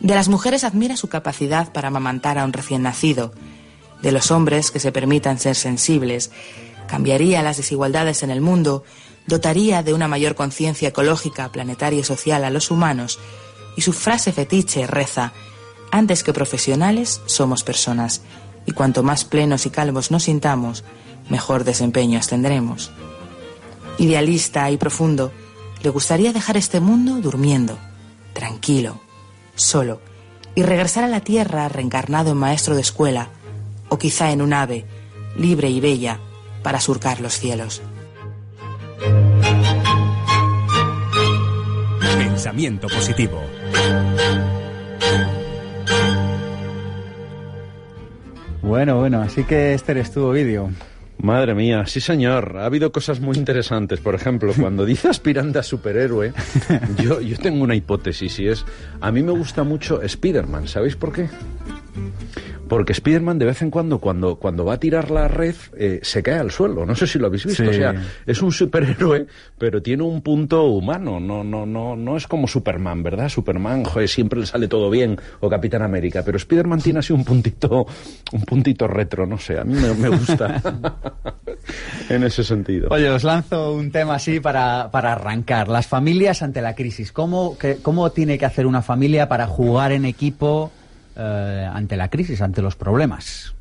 De las mujeres admira su capacidad para amamantar a un recién nacido, de los hombres que se permitan ser sensibles, cambiaría las desigualdades en el mundo, dotaría de una mayor conciencia ecológica, planetaria y social a los humanos, y su frase fetiche reza, antes que profesionales somos personas, y cuanto más plenos y calvos nos sintamos, mejor desempeños tendremos. Idealista y profundo, le gustaría dejar este mundo durmiendo, tranquilo, solo, y regresar a la tierra reencarnado en maestro de escuela, o quizá en un ave, libre y bella, para surcar los cielos. Pensamiento Positivo. Bueno, bueno, así que este eres tu Ovidio. Madre mía, sí señor, ha habido cosas muy interesantes. Por ejemplo, cuando dice aspirante a superhéroe, [laughs] yo, yo tengo una hipótesis y es, a mí me gusta mucho Spider-Man, ¿sabéis por qué? Porque Spider-Man de vez en cuando, cuando, cuando va a tirar la red, eh, se cae al suelo. No sé si lo habéis visto. Sí. O sea, es un superhéroe, pero tiene un punto humano. No, no, no, no es como Superman, ¿verdad? Superman, joder, siempre le sale todo bien, o Capitán América. Pero Spider-Man tiene así un puntito, un puntito retro, no sé. A mí me, me gusta [laughs] en ese sentido. Oye, os lanzo un tema así para, para arrancar. Las familias ante la crisis. ¿Cómo, que- ¿Cómo tiene que hacer una familia para jugar en equipo eh, ante la crisis, ante los problemas?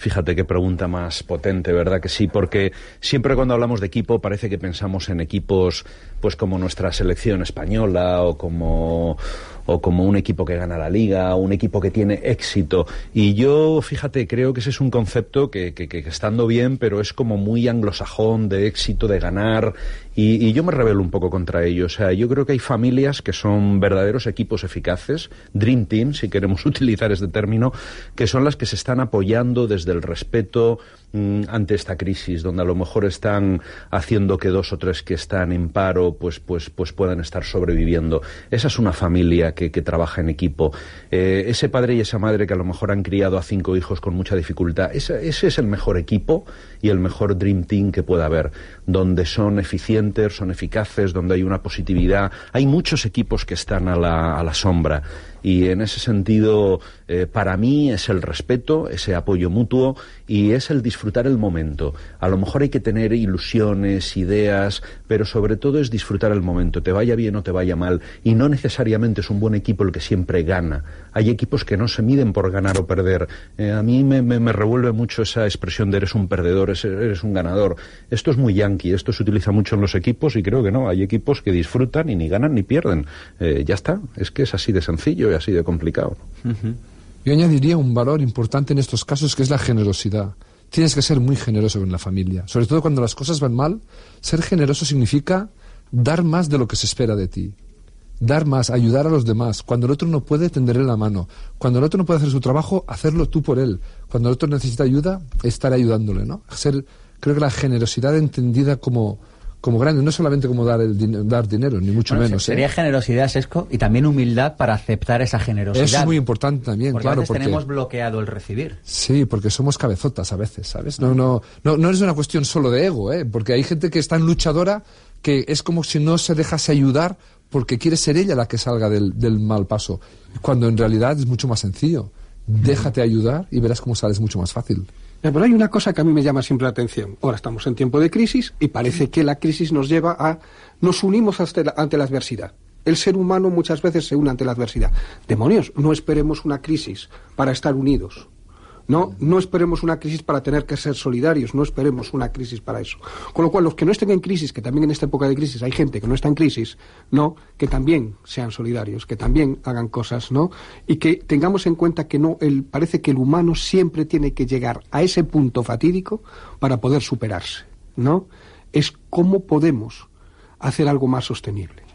Fíjate qué pregunta más potente, ¿verdad que sí? Porque siempre cuando hablamos de equipo parece que pensamos en equipos pues como nuestra selección española o como o como un equipo que gana la liga, un equipo que tiene éxito. Y yo, fíjate, creo que ese es un concepto que, que, que estando bien, pero es como muy anglosajón de éxito, de ganar, y, yo me rebelo un poco contra ello. O sea, yo creo que hay familias que son verdaderos equipos eficaces, Dream Team, si queremos [laughs] utilizar este término, que son las que se están apoyando desde el respeto mmm, ante esta crisis, donde a lo mejor están haciendo que dos o tres que están en paro pues, pues, pues puedan estar sobreviviendo. Esa es una familia que, que trabaja en equipo. Eh, ese padre y esa madre que a lo mejor han criado a cinco hijos con mucha dificultad, ese, ese es el mejor equipo y el mejor Dream Team que pueda haber, donde son eficientes, son eficaces, donde hay una positividad. Hay muchos equipos que están a la, a la sombra y en ese sentido eh, para mí es el respeto, ese apoyo mutuo y es el disfrutar el momento. A lo mejor hay que tener ilusiones, ideas, pero sobre todo es disfrutar el momento, te vaya bien o te vaya mal y no necesariamente es un buen equipo el que siempre gana. Hay equipos que no se miden por ganar o perder. Eh, a mí me, me, revuelve mucho esa expresión de eres un perdedor, eres un ganador. Esto es muy yankee, esto se utiliza mucho en los equipos y creo que no, hay equipos que disfrutan y ni ganan ni pierden. Eh, ya está, es que es así de sencillo y así de complicado. Yo añadiría un valor importante en estos casos que es la generosidad. Tienes que ser muy generoso con la familia. Sobre todo cuando las cosas van mal, ser generoso significa dar más de lo que se espera de ti. Dar más, ayudar a los demás. Cuando el otro no puede, tenderle la mano. Cuando el otro no puede hacer su trabajo, hacerlo tú por él. Cuando el otro necesita ayuda, estar ayudándole, ¿no? Ser, creo que la generosidad entendida como, como grande, no solamente como dar, el, dar dinero, ni mucho bueno, menos. Sería ¿eh? generosidad, Sesco, y también humildad para aceptar esa generosidad. Eso es muy importante también, porque claro. A veces porque tenemos bloqueado el recibir. Sí, porque somos cabezotas a veces, ¿sabes? No, no, no, no es una cuestión solo de ego, ¿eh? Porque hay gente que es tan luchadora que es como si no se dejase ayudar porque quiere ser ella la que salga del, del mal paso. Cuando en realidad es mucho más sencillo. Déjate ayudar y verás cómo sales mucho más fácil. Pero hay una cosa que a mí me llama siempre la atención. Ahora estamos en tiempo de crisis y parece que la crisis nos lleva a... Nos unimos ante la, adversidad. El ser humano muchas veces se une ante la adversidad. Demonios, no esperemos una crisis para estar unidos. No, no esperemos una crisis para tener que ser solidarios, no esperemos una crisis para eso. Con lo cual, los que no estén en crisis, que también en esta época de crisis hay gente que no está en crisis, no, que también sean solidarios, que también hagan cosas, ¿no? Y que tengamos en cuenta que no, el, parece que el humano siempre tiene que llegar a ese punto fatídico para poder superarse, ¿no? Es cómo podemos hacer algo más sostenible.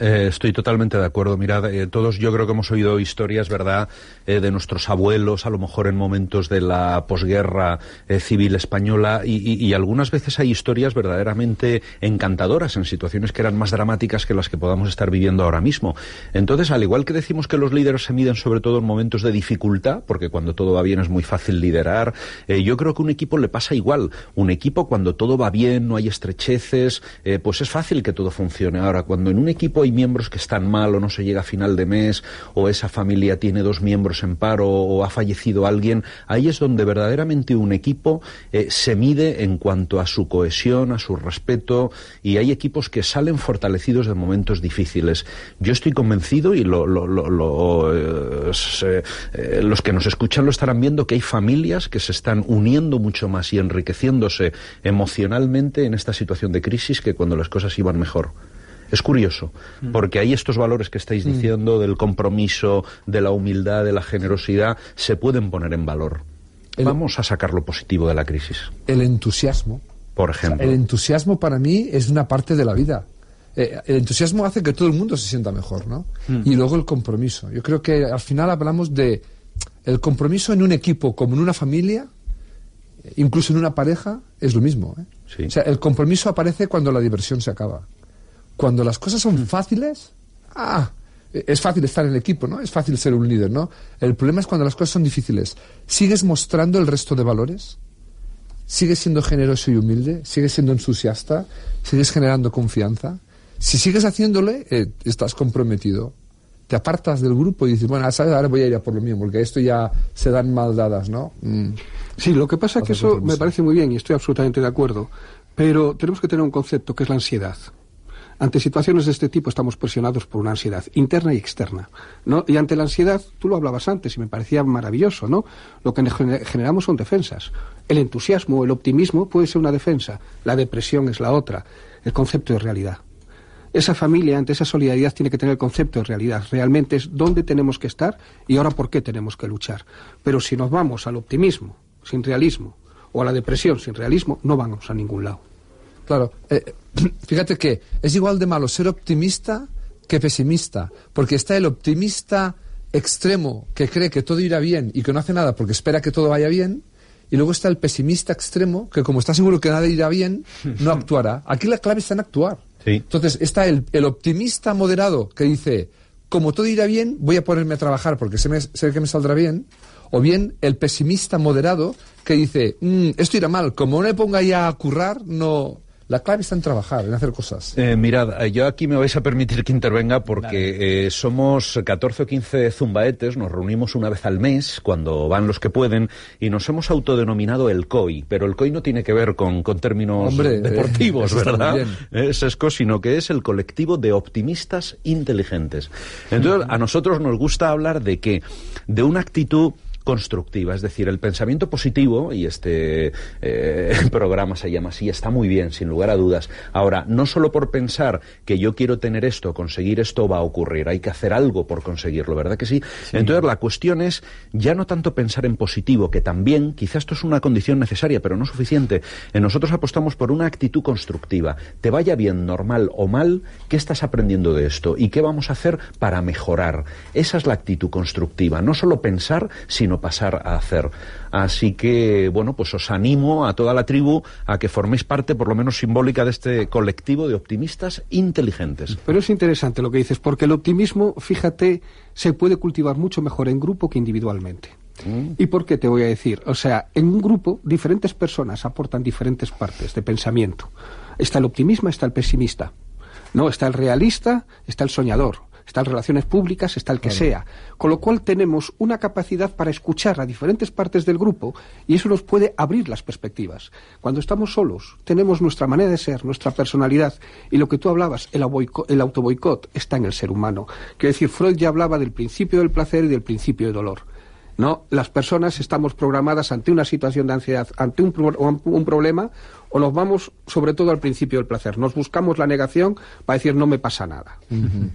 Eh, estoy totalmente de acuerdo. Mirad, eh, todos yo creo que hemos oído historias, ¿verdad?, eh, de nuestros abuelos, a lo mejor en momentos de la posguerra civil española, y, y, algunas veces hay historias verdaderamente encantadoras en situaciones que eran más dramáticas que las que podamos estar viviendo ahora mismo. Entonces, al igual que decimos que los líderes se miden sobre todo en momentos de dificultad, porque cuando todo va bien es muy fácil liderar, yo creo que un equipo le pasa igual. Un equipo cuando todo va bien, no hay estrecheces, pues es fácil que todo funcione. Ahora, cuando en un equipo hay miembros que están mal o no se llega a final de mes o esa familia tiene dos miembros en paro o ha fallecido alguien, ahí es donde verdaderamente un equipo eh, se mide en cuanto a su cohesión, a su respeto y hay equipos que salen fortalecidos de momentos difíciles. Yo estoy convencido y lo, lo, lo, eh, eh, los que nos escuchan lo estarán viendo que hay familias que se están uniendo mucho más y enriqueciéndose emocionalmente en esta situación de crisis que cuando las cosas iban mejor. Es curioso, porque hay estos valores que estáis diciendo del compromiso, de la humildad, de la generosidad, se pueden poner en valor. El, Vamos a sacar lo positivo de la crisis. El entusiasmo. Por ejemplo. O sea, el entusiasmo para mí es una parte de la vida. Eh, el entusiasmo hace que todo el mundo se sienta mejor, ¿no? Mm. Y luego el compromiso. Yo creo que al final hablamos de el compromiso en un equipo como en una familia, incluso en una pareja, es lo mismo. ¿eh? Sí. O sea, el compromiso aparece cuando la diversión se acaba. Cuando las cosas son fáciles, ah, es fácil estar en el equipo, ¿no? Es fácil ser un líder, ¿no? El problema es cuando las cosas son difíciles. ¿Sigues mostrando el resto de valores? ¿Sigues siendo generoso y humilde? ¿Sigues siendo entusiasta? ¿Sigues generando confianza? Si sigues haciéndole, eh, estás comprometido. Te apartas del grupo y dices, bueno, ¿sabes? ahora voy a ir a por lo mío, porque esto ya se dan mal dadas, ¿no? Mm. Sí, lo que pasa es que eso me parece muy bien y estoy absolutamente de acuerdo, pero tenemos que tener un concepto que es la ansiedad. Ante situaciones de este tipo estamos presionados por una ansiedad interna y externa, ¿no? Y ante la ansiedad, tú lo hablabas antes y me parecía maravilloso, ¿no? Lo que generamos son defensas. El entusiasmo, el optimismo puede ser una defensa, la depresión es la otra, el concepto de realidad. Esa familia, ante esa solidaridad, tiene que tener el concepto de realidad. Realmente es dónde tenemos que estar y ahora por qué tenemos que luchar. Pero si nos vamos al optimismo, sin realismo, o a la depresión, sin realismo, no vamos a ningún lado. Claro, eh, [clears throat] fíjate que es igual de malo ser optimista que pesimista, porque está el optimista extremo que cree que todo irá bien y que no hace nada porque espera que todo vaya bien, y luego está el pesimista extremo que como está seguro que nada irá bien, no [laughs] actuará. Aquí la clave está en actuar. Entonces está el, optimista moderado que dice, como todo irá bien, voy a ponerme a trabajar porque sé, sé que me saldrá bien, o bien el pesimista moderado que dice, mm, esto irá mal, como no me ponga ya a currar, no, la clave está en trabajar, en hacer cosas. Eh, mirad, eh, yo aquí me vais a permitir que intervenga porque eh, somos 14 o 15 zumbaetes, nos reunimos una vez al mes, cuando van los que pueden, y nos hemos autodenominado el COI, pero el COI no tiene que ver con, términos deportivos, ¿verdad? Es ESCO, sino que es el colectivo de optimistas inteligentes. Entonces, a nosotros nos gusta hablar de que, de una actitud constructiva. Es decir, el pensamiento positivo, y este eh, [laughs] programa se llama así, está muy bien, sin lugar a dudas. Ahora, no solo por pensar que yo quiero tener esto, conseguir esto va a ocurrir, hay que hacer algo por conseguirlo, ¿verdad que sí? Entonces, la cuestión es ya no tanto pensar en positivo, que también, quizás esto es una condición necesaria, pero no suficiente. En nosotros apostamos por una actitud constructiva. Te vaya bien, normal o mal, ¿qué estás aprendiendo de esto? ¿Y qué vamos a hacer para mejorar? Esa es la actitud constructiva. No solo pensar, sino pasar a hacer. Así que, bueno, pues os animo a toda la tribu a que forméis parte, por lo menos simbólica, de este colectivo de optimistas inteligentes. Pero es interesante lo que dices, porque el optimismo, fíjate, se puede cultivar mucho mejor en grupo que individualmente. Mm. ¿Y por qué te voy a decir? O sea, en un grupo diferentes personas aportan diferentes partes de pensamiento. Está el optimista, está el pesimista. No, está el realista, está el soñador, están relaciones públicas, está el que sea. Con lo cual tenemos una capacidad para escuchar a diferentes partes del grupo y eso nos puede abrir las perspectivas. Cuando estamos solos, tenemos nuestra manera de ser, nuestra personalidad y lo que tú hablabas, el, el autoboicot, está en el ser humano. Quiero decir, Freud ya hablaba del principio del placer y del principio del dolor. ¿No? Las personas estamos programadas ante una situación de ansiedad, ante un, un, problema, o nos vamos sobre todo al principio del placer. Nos buscamos la negación para decir no me pasa nada.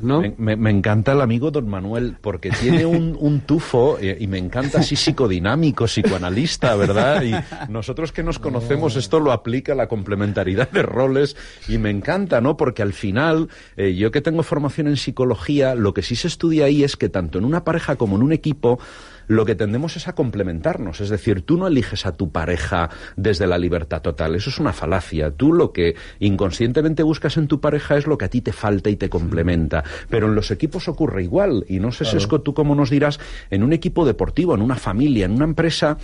¿no? Me, encanta el amigo don Manuel porque tiene un, tufo eh, y me encanta así psicodinámico, psicoanalista, ¿verdad? Y nosotros que nos conocemos esto lo aplica la complementariedad de roles y me encanta, ¿no? Porque al final, eh, yo que tengo formación en psicología, lo que sí se estudia ahí es que tanto en una pareja como en un equipo, lo que tendemos es a complementarnos. Es decir, tú no eliges a tu pareja desde la libertad total. Eso es una falacia. Tú lo que inconscientemente buscas en tu pareja es lo que a ti te falta y te complementa. Pero en los equipos ocurre igual. Y no sé, Sesco, tú cómo nos dirás, en un equipo deportivo, en una familia, en una empresa,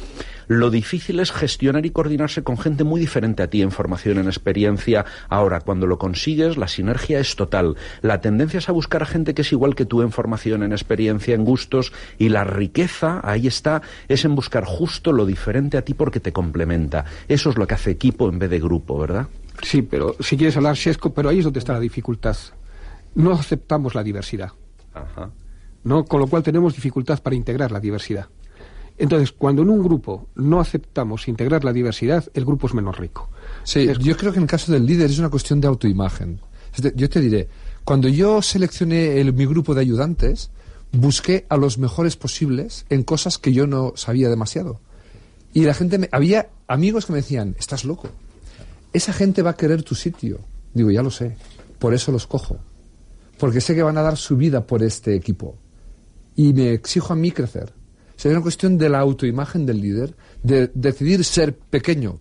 lo difícil es gestionar y coordinarse con gente muy diferente a ti en formación, en experiencia. Ahora, cuando lo consigues, la sinergia es total. La tendencia es a buscar a gente que es igual que tú en formación, en experiencia, en gustos, y la riqueza, ahí está, es en buscar justo lo diferente a ti porque te complementa. Eso es lo que hace equipo en vez de grupo, ¿verdad? Sí, pero si quieres hablar, Sesco, pero ahí es donde está la dificultad. No aceptamos la diversidad. Ajá. ¿no? Con lo cual tenemos dificultad para integrar la diversidad. Entonces, cuando en un grupo no aceptamos integrar la diversidad, el grupo es menos rico. Sí, yo creo que en el caso del líder es una cuestión de autoimagen. Yo te diré, cuando yo seleccioné mi grupo de ayudantes, busqué a los mejores posibles en cosas que yo no sabía demasiado. Y la gente me, había amigos que me decían, estás loco. Esa gente va a querer tu sitio. Digo, ya lo sé. Por eso los cojo. Porque sé que van a dar su vida por este equipo. Y me exijo a mí crecer. Es una cuestión de la autoimagen del líder, de decidir ser pequeño.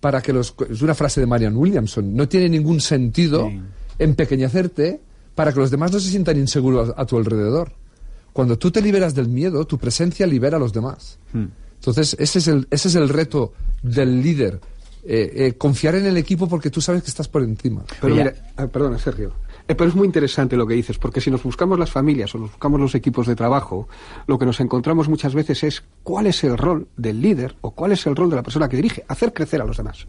Para que los. Es una frase de Marian Williamson. No tiene ningún sentido empequeñecerte para que los demás no se sientan inseguros a, tu alrededor. Cuando tú te liberas del miedo, tu presencia libera a los demás. Hmm. Entonces, ese es el, ese es el reto del líder. Eh, eh, confiar en el equipo porque tú sabes que estás por encima. Pero mira, ah, perdona, Sergio. Eh, pero es muy interesante lo que dices, porque si nos buscamos las familias o nos buscamos los equipos de trabajo, lo que nos encontramos muchas veces es cuál es el rol del líder o cuál es el rol de la persona que dirige, hacer crecer a los demás.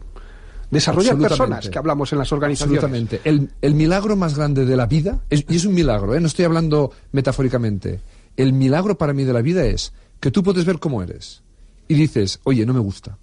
Desarrollar personas, que hablamos en las organizaciones. Absolutamente. El, el milagro más grande de la vida, es- y es un milagro, ¿eh? no estoy hablando metafóricamente, el milagro para mí de la vida es que tú puedes ver cómo eres y dices, oye, no me gusta.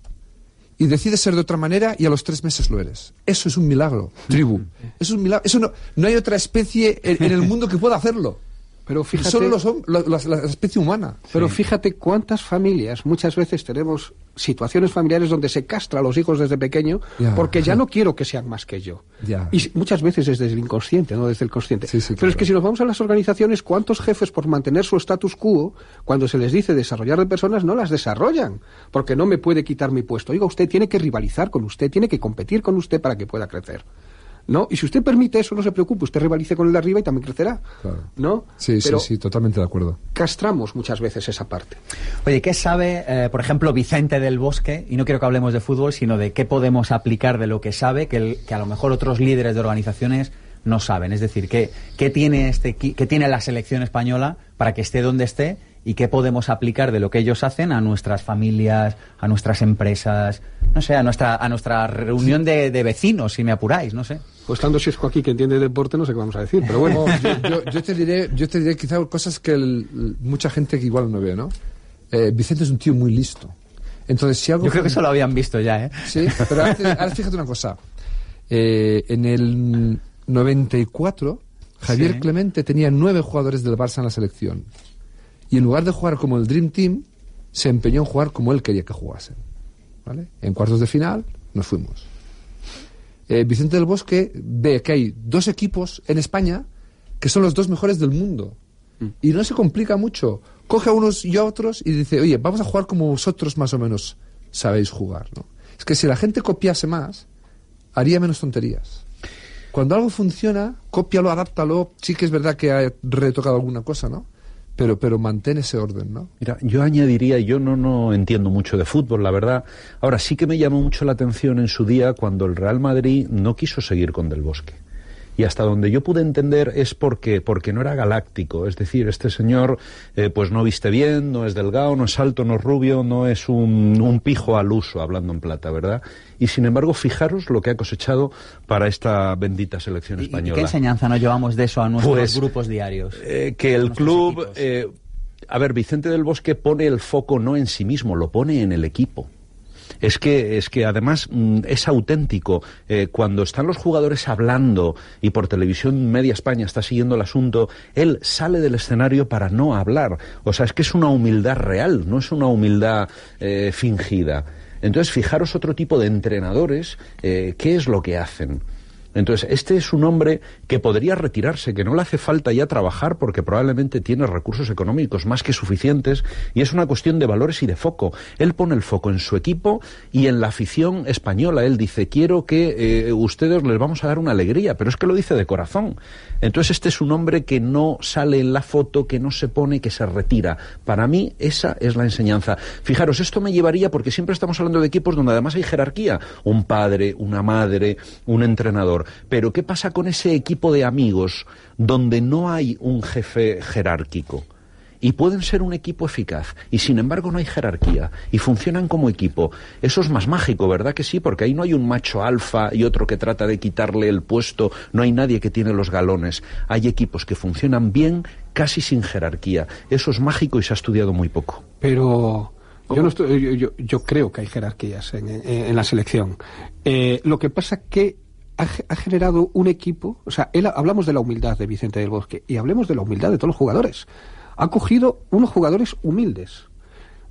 Y decides ser de otra manera y a los tres meses lo eres. Eso es un milagro, tribu. Eso [laughs] es un milagro. Eso no, no hay otra especie en, en el mundo que pueda hacerlo. Pero fíjate, Solo los la, la- la especie humana. pero fíjate cuántas familias, muchas veces tenemos situaciones familiares donde se castra a los hijos desde pequeño Ya. porque ya [laughs] no quiero que sean más que yo. Ya. Y muchas veces desde el inconsciente, no desde el consciente. Sí, sí, Pero es que si nos vamos a las organizaciones, ¿cuántos jefes por mantener su status quo, cuando se les dice desarrollar de personas, no las desarrollan? Porque no me puede quitar mi puesto. Oiga, usted tiene que rivalizar con usted, tiene que competir con usted para que pueda crecer. ¿No? Y si usted permite eso, no se preocupe, usted rivalice con el de arriba y también crecerá. Claro. ¿No? Sí, Pero sí, sí, totalmente de acuerdo. castramos muchas veces esa parte. Oye, ¿qué sabe, eh, por ejemplo, Vicente del Bosque? Y no quiero que hablemos de fútbol, sino de qué podemos aplicar de lo que sabe, que, el- que a lo mejor otros líderes de organizaciones no saben. Es decir, ¿qué, qué, tiene este, qué tiene la selección española para que esté donde esté y qué podemos aplicar de lo que ellos hacen a nuestras familias, a nuestras empresas, no sé, a nuestra, a nuestra reunión de, de vecinos, si me apuráis, no sé. Pues estando Sisco aquí que entiende deporte, no sé qué vamos a decir, pero bueno. No, yo, yo- yo te diré, yo te diré quizá cosas que el- mucha gente que igual no ve, ¿no? Eh, Vicente es un tío muy listo. Entonces, si algo Yo creo que eso lo habían visto ya, ¿eh? Sí, pero ahora, te- ahora fíjate una cosa. Eh, en el 94, Javier Sí. Clemente tenía nueve jugadores del Barça en la selección. Y en lugar de jugar como el Dream Team, se empeñó en jugar como él quería que jugasen. ¿Vale? En cuartos de final nos fuimos. Eh, Vicente del Bosque ve que hay dos equipos en España que son los dos mejores del mundo. Y no se complica mucho. Coge a unos y a otros y dice, oye, vamos a jugar como vosotros más o menos sabéis jugar. ¿no? Es que si la gente copiase más, haría menos tonterías. Cuando algo funciona, cópialo, adáptalo. Sí que es verdad que ha retocado alguna cosa, ¿no? Pero, pero mantén ese orden, ¿no? Mira, yo añadiría, yo no, no entiendo mucho de fútbol, la verdad. Ahora sí que me llamó mucho la atención en su día cuando el Real Madrid no quiso seguir con Del Bosque. Y hasta donde yo pude entender es porque, porque no era galáctico. Es decir, este señor eh, pues no viste bien, no es delgado, no es alto, no es rubio, no es un, un pijo al uso, hablando en plata, ¿verdad? Y sin embargo, fijaros lo que ha cosechado para esta bendita selección ¿Y- ¿Y, española. qué enseñanza nos llevamos de eso a nuestros Pues, grupos diarios? Eh, que el club, eh, a ver, Vicente del Bosque pone el foco no en sí mismo, lo pone en el equipo. Es que, es que además mm, es auténtico. Eh, cuando están los jugadores hablando y por televisión media España está siguiendo el asunto, él sale del escenario para no hablar. O sea, es que es una humildad real, no es una humildad eh, fingida. Entonces, fijaros otro tipo de entrenadores, eh, ¿qué es lo que hacen? Entonces, este es un hombre que podría retirarse, que no le hace falta ya trabajar porque probablemente tiene recursos económicos más que suficientes y es una cuestión de valores y de foco. Él pone el foco en su equipo y en la afición española. Él dice, quiero que eh, ustedes les vamos a dar una alegría, pero es que lo dice de corazón. Entonces, este es un hombre que no sale en la foto, que no se pone, que se retira. Para mí, esa es la enseñanza. Fijaros, esto me llevaría, porque siempre estamos hablando de equipos donde además hay jerarquía. Un padre, una madre, un entrenador. Pero ¿qué pasa con ese equipo de amigos donde no hay un jefe jerárquico? Y pueden ser un equipo eficaz, y sin embargo no hay jerarquía, y funcionan como equipo. Eso es más mágico, ¿verdad que sí? Porque ahí no hay un macho alfa y otro que trata de quitarle el puesto, no hay nadie que tiene los galones. Hay equipos que funcionan bien, casi sin jerarquía. Eso es mágico y se ha estudiado muy poco. Pero yo, no estoy- yo, yo- yo creo que hay jerarquías en, en- en la selección. Eh, lo que pasa que ha generado un equipo, o sea, él, hablamos de la humildad de Vicente del Bosque y hablemos de la humildad de todos los jugadores. Ha cogido unos jugadores humildes.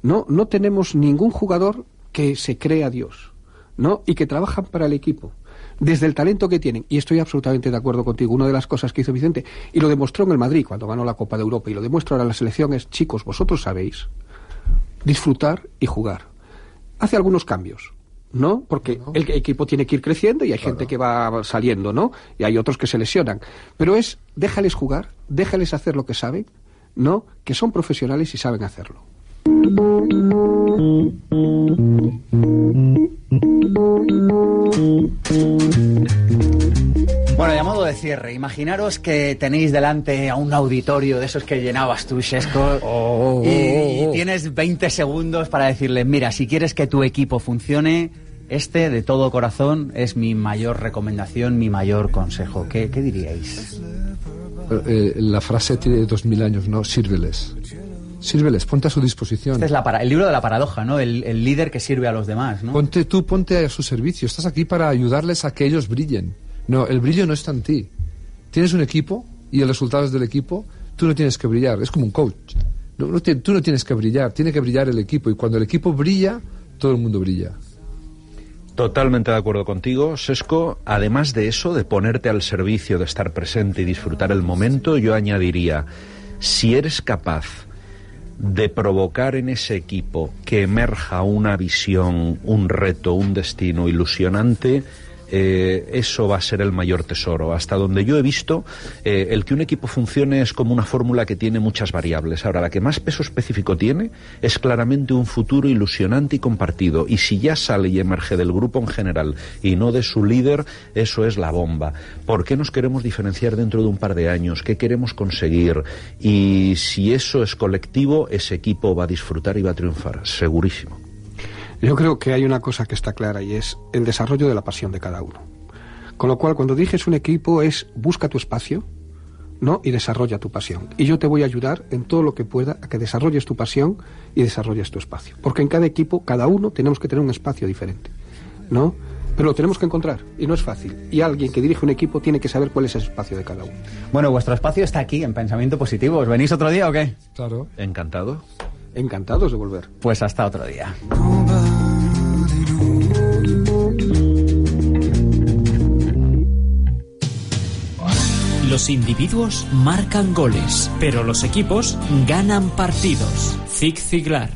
No, no tenemos ningún jugador que se crea Dios, ¿no? Y que trabajan para el equipo. Desde el talento que tienen, y estoy absolutamente de acuerdo contigo, una de las cosas que hizo Vicente, y lo demostró en el Madrid cuando ganó la Copa de Europa, y lo demuestra ahora en la selección, es, chicos, vosotros sabéis disfrutar y jugar. Hace algunos cambios, ¿no? Porque el equipo tiene que ir creciendo y hay gente que va saliendo, ¿no? Y hay otros que se lesionan. Pero es, déjales jugar, déjales hacer lo que saben, ¿no? Que son profesionales y saben hacerlo. Bueno, y a modo de cierre, imaginaros que tenéis delante a un auditorio de esos que llenabas tú, Shesco, y, y tienes 20 segundos para decirle, mira, si quieres que tu equipo funcione, este, de todo corazón, es mi mayor recomendación, mi mayor consejo. ¿Qué, qué diríais? Eh, la frase tiene dos mil años, ¿no? Sírveles. Sírveles, ponte a su disposición. Este es la para- el libro de la paradoja, ¿no? El, el líder que sirve a los demás, ¿no? Ponte tú, ponte a su servicio. Estás aquí para ayudarles a que ellos brillen. No, el brillo no está en ti. Tienes un equipo y el resultado es del equipo. Tú no tienes que brillar. Es como un coach. No, no ti- tú no tienes que brillar. Tiene que brillar el equipo. Y cuando el equipo brilla, todo el mundo brilla. Totalmente de acuerdo contigo, Sesco. Además de eso, de ponerte al servicio, de estar presente y disfrutar el momento, yo añadiría, si eres capaz de provocar en ese equipo que emerja una visión, un reto, un destino ilusionante, eh, eso va a ser el mayor tesoro. Hasta donde yo he visto, eh, el que un equipo funcione es como una fórmula que tiene muchas variables. Ahora, la que más peso específico tiene es claramente un futuro ilusionante y compartido. Y si ya sale y emerge del grupo en general y no de su líder, eso es la bomba. ¿Por qué nos queremos diferenciar dentro de un par de años? ¿Qué queremos conseguir? Y si eso es colectivo, ese equipo va a disfrutar y va a triunfar, segurísimo. Yo creo que hay una cosa que está clara y es el desarrollo de la pasión de cada uno. Con lo cual, cuando dices un equipo es busca tu espacio, ¿no? Y desarrolla tu pasión. Y yo te voy a ayudar en todo lo que pueda a que desarrolles tu pasión y desarrolles tu espacio. Porque en cada equipo, cada uno, tenemos que tener un espacio diferente, ¿no? Pero lo tenemos que encontrar y no es fácil. Y alguien que dirige un equipo tiene que saber cuál es ese espacio de cada uno. Bueno, vuestro espacio está aquí, en Pensamiento Positivo. ¿Os venís otro día o qué? Claro. Encantado. Encantados de volver. Pues hasta otro día. Los individuos marcan goles, pero los equipos ganan partidos. Zig Ziglar.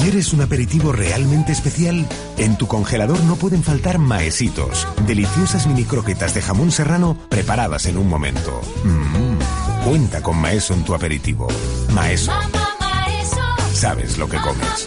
¿Quieres un aperitivo realmente especial? En tu congelador no pueden faltar maesitos, deliciosas mini croquetas de jamón serrano preparadas en un momento. Mm, Cuenta con maeso en tu aperitivo. Maeso. Sabes lo que comes.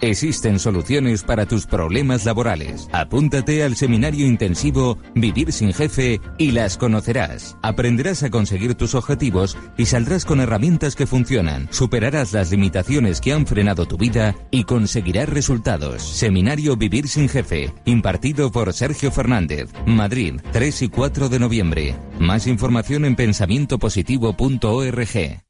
Existen soluciones para tus problemas laborales. Apúntate al seminario intensivo Vivir sin jefe y las conocerás. Aprenderás a conseguir tus objetivos y saldrás con herramientas que funcionan. Superarás las limitaciones que han frenado tu vida y conseguirás resultados. Seminario Vivir sin jefe, impartido por Sergio Fernández, Madrid, 3 y 4 de noviembre. Más información en pensamientopositivo.org.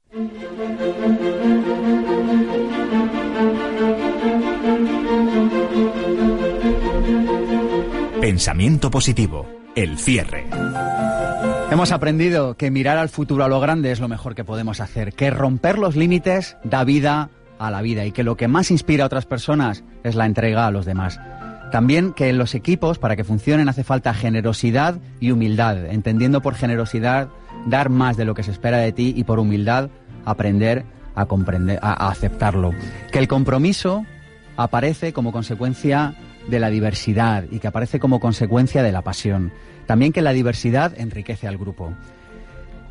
Pensamiento positivo. El cierre. Hemos aprendido que mirar al futuro a lo grande es lo mejor que podemos hacer, que romper los límites da vida a la vida y que lo que más inspira a otras personas es la entrega a los demás. También que en los equipos, para que funcionen, hace falta generosidad y humildad, entendiendo por generosidad dar más de lo que se espera de ti y por humildad aprender a comprender, a, a aceptarlo. Que el compromiso aparece como consecuencia de la diversidad y que aparece como consecuencia de la pasión. También que la diversidad enriquece al grupo.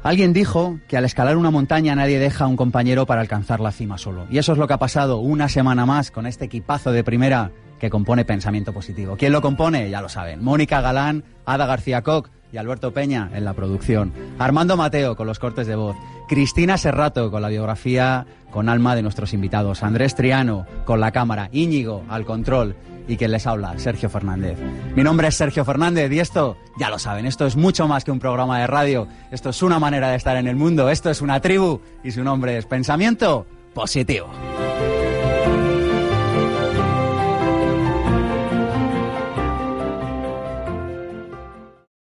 Alguien dijo que al escalar una montaña nadie deja a un compañero para alcanzar la cima solo. Y eso es lo que ha pasado una semana más con este equipazo de primera que compone Pensamiento Positivo. ¿Quién lo compone? Ya lo saben. Mónica Galán, Ada García Koch y Alberto Peña en la producción. Armando Mateo con los cortes de voz. Cristina Serrato con la biografía con alma de nuestros invitados. Andrés Triano con la cámara. Íñigo al control. Y quien les habla, Sergio Fernández. Mi nombre es Sergio Fernández y esto, ya lo saben, esto es mucho más que un programa de radio. Esto es una manera de estar en el mundo. Esto es una tribu y su nombre es Pensamiento Positivo.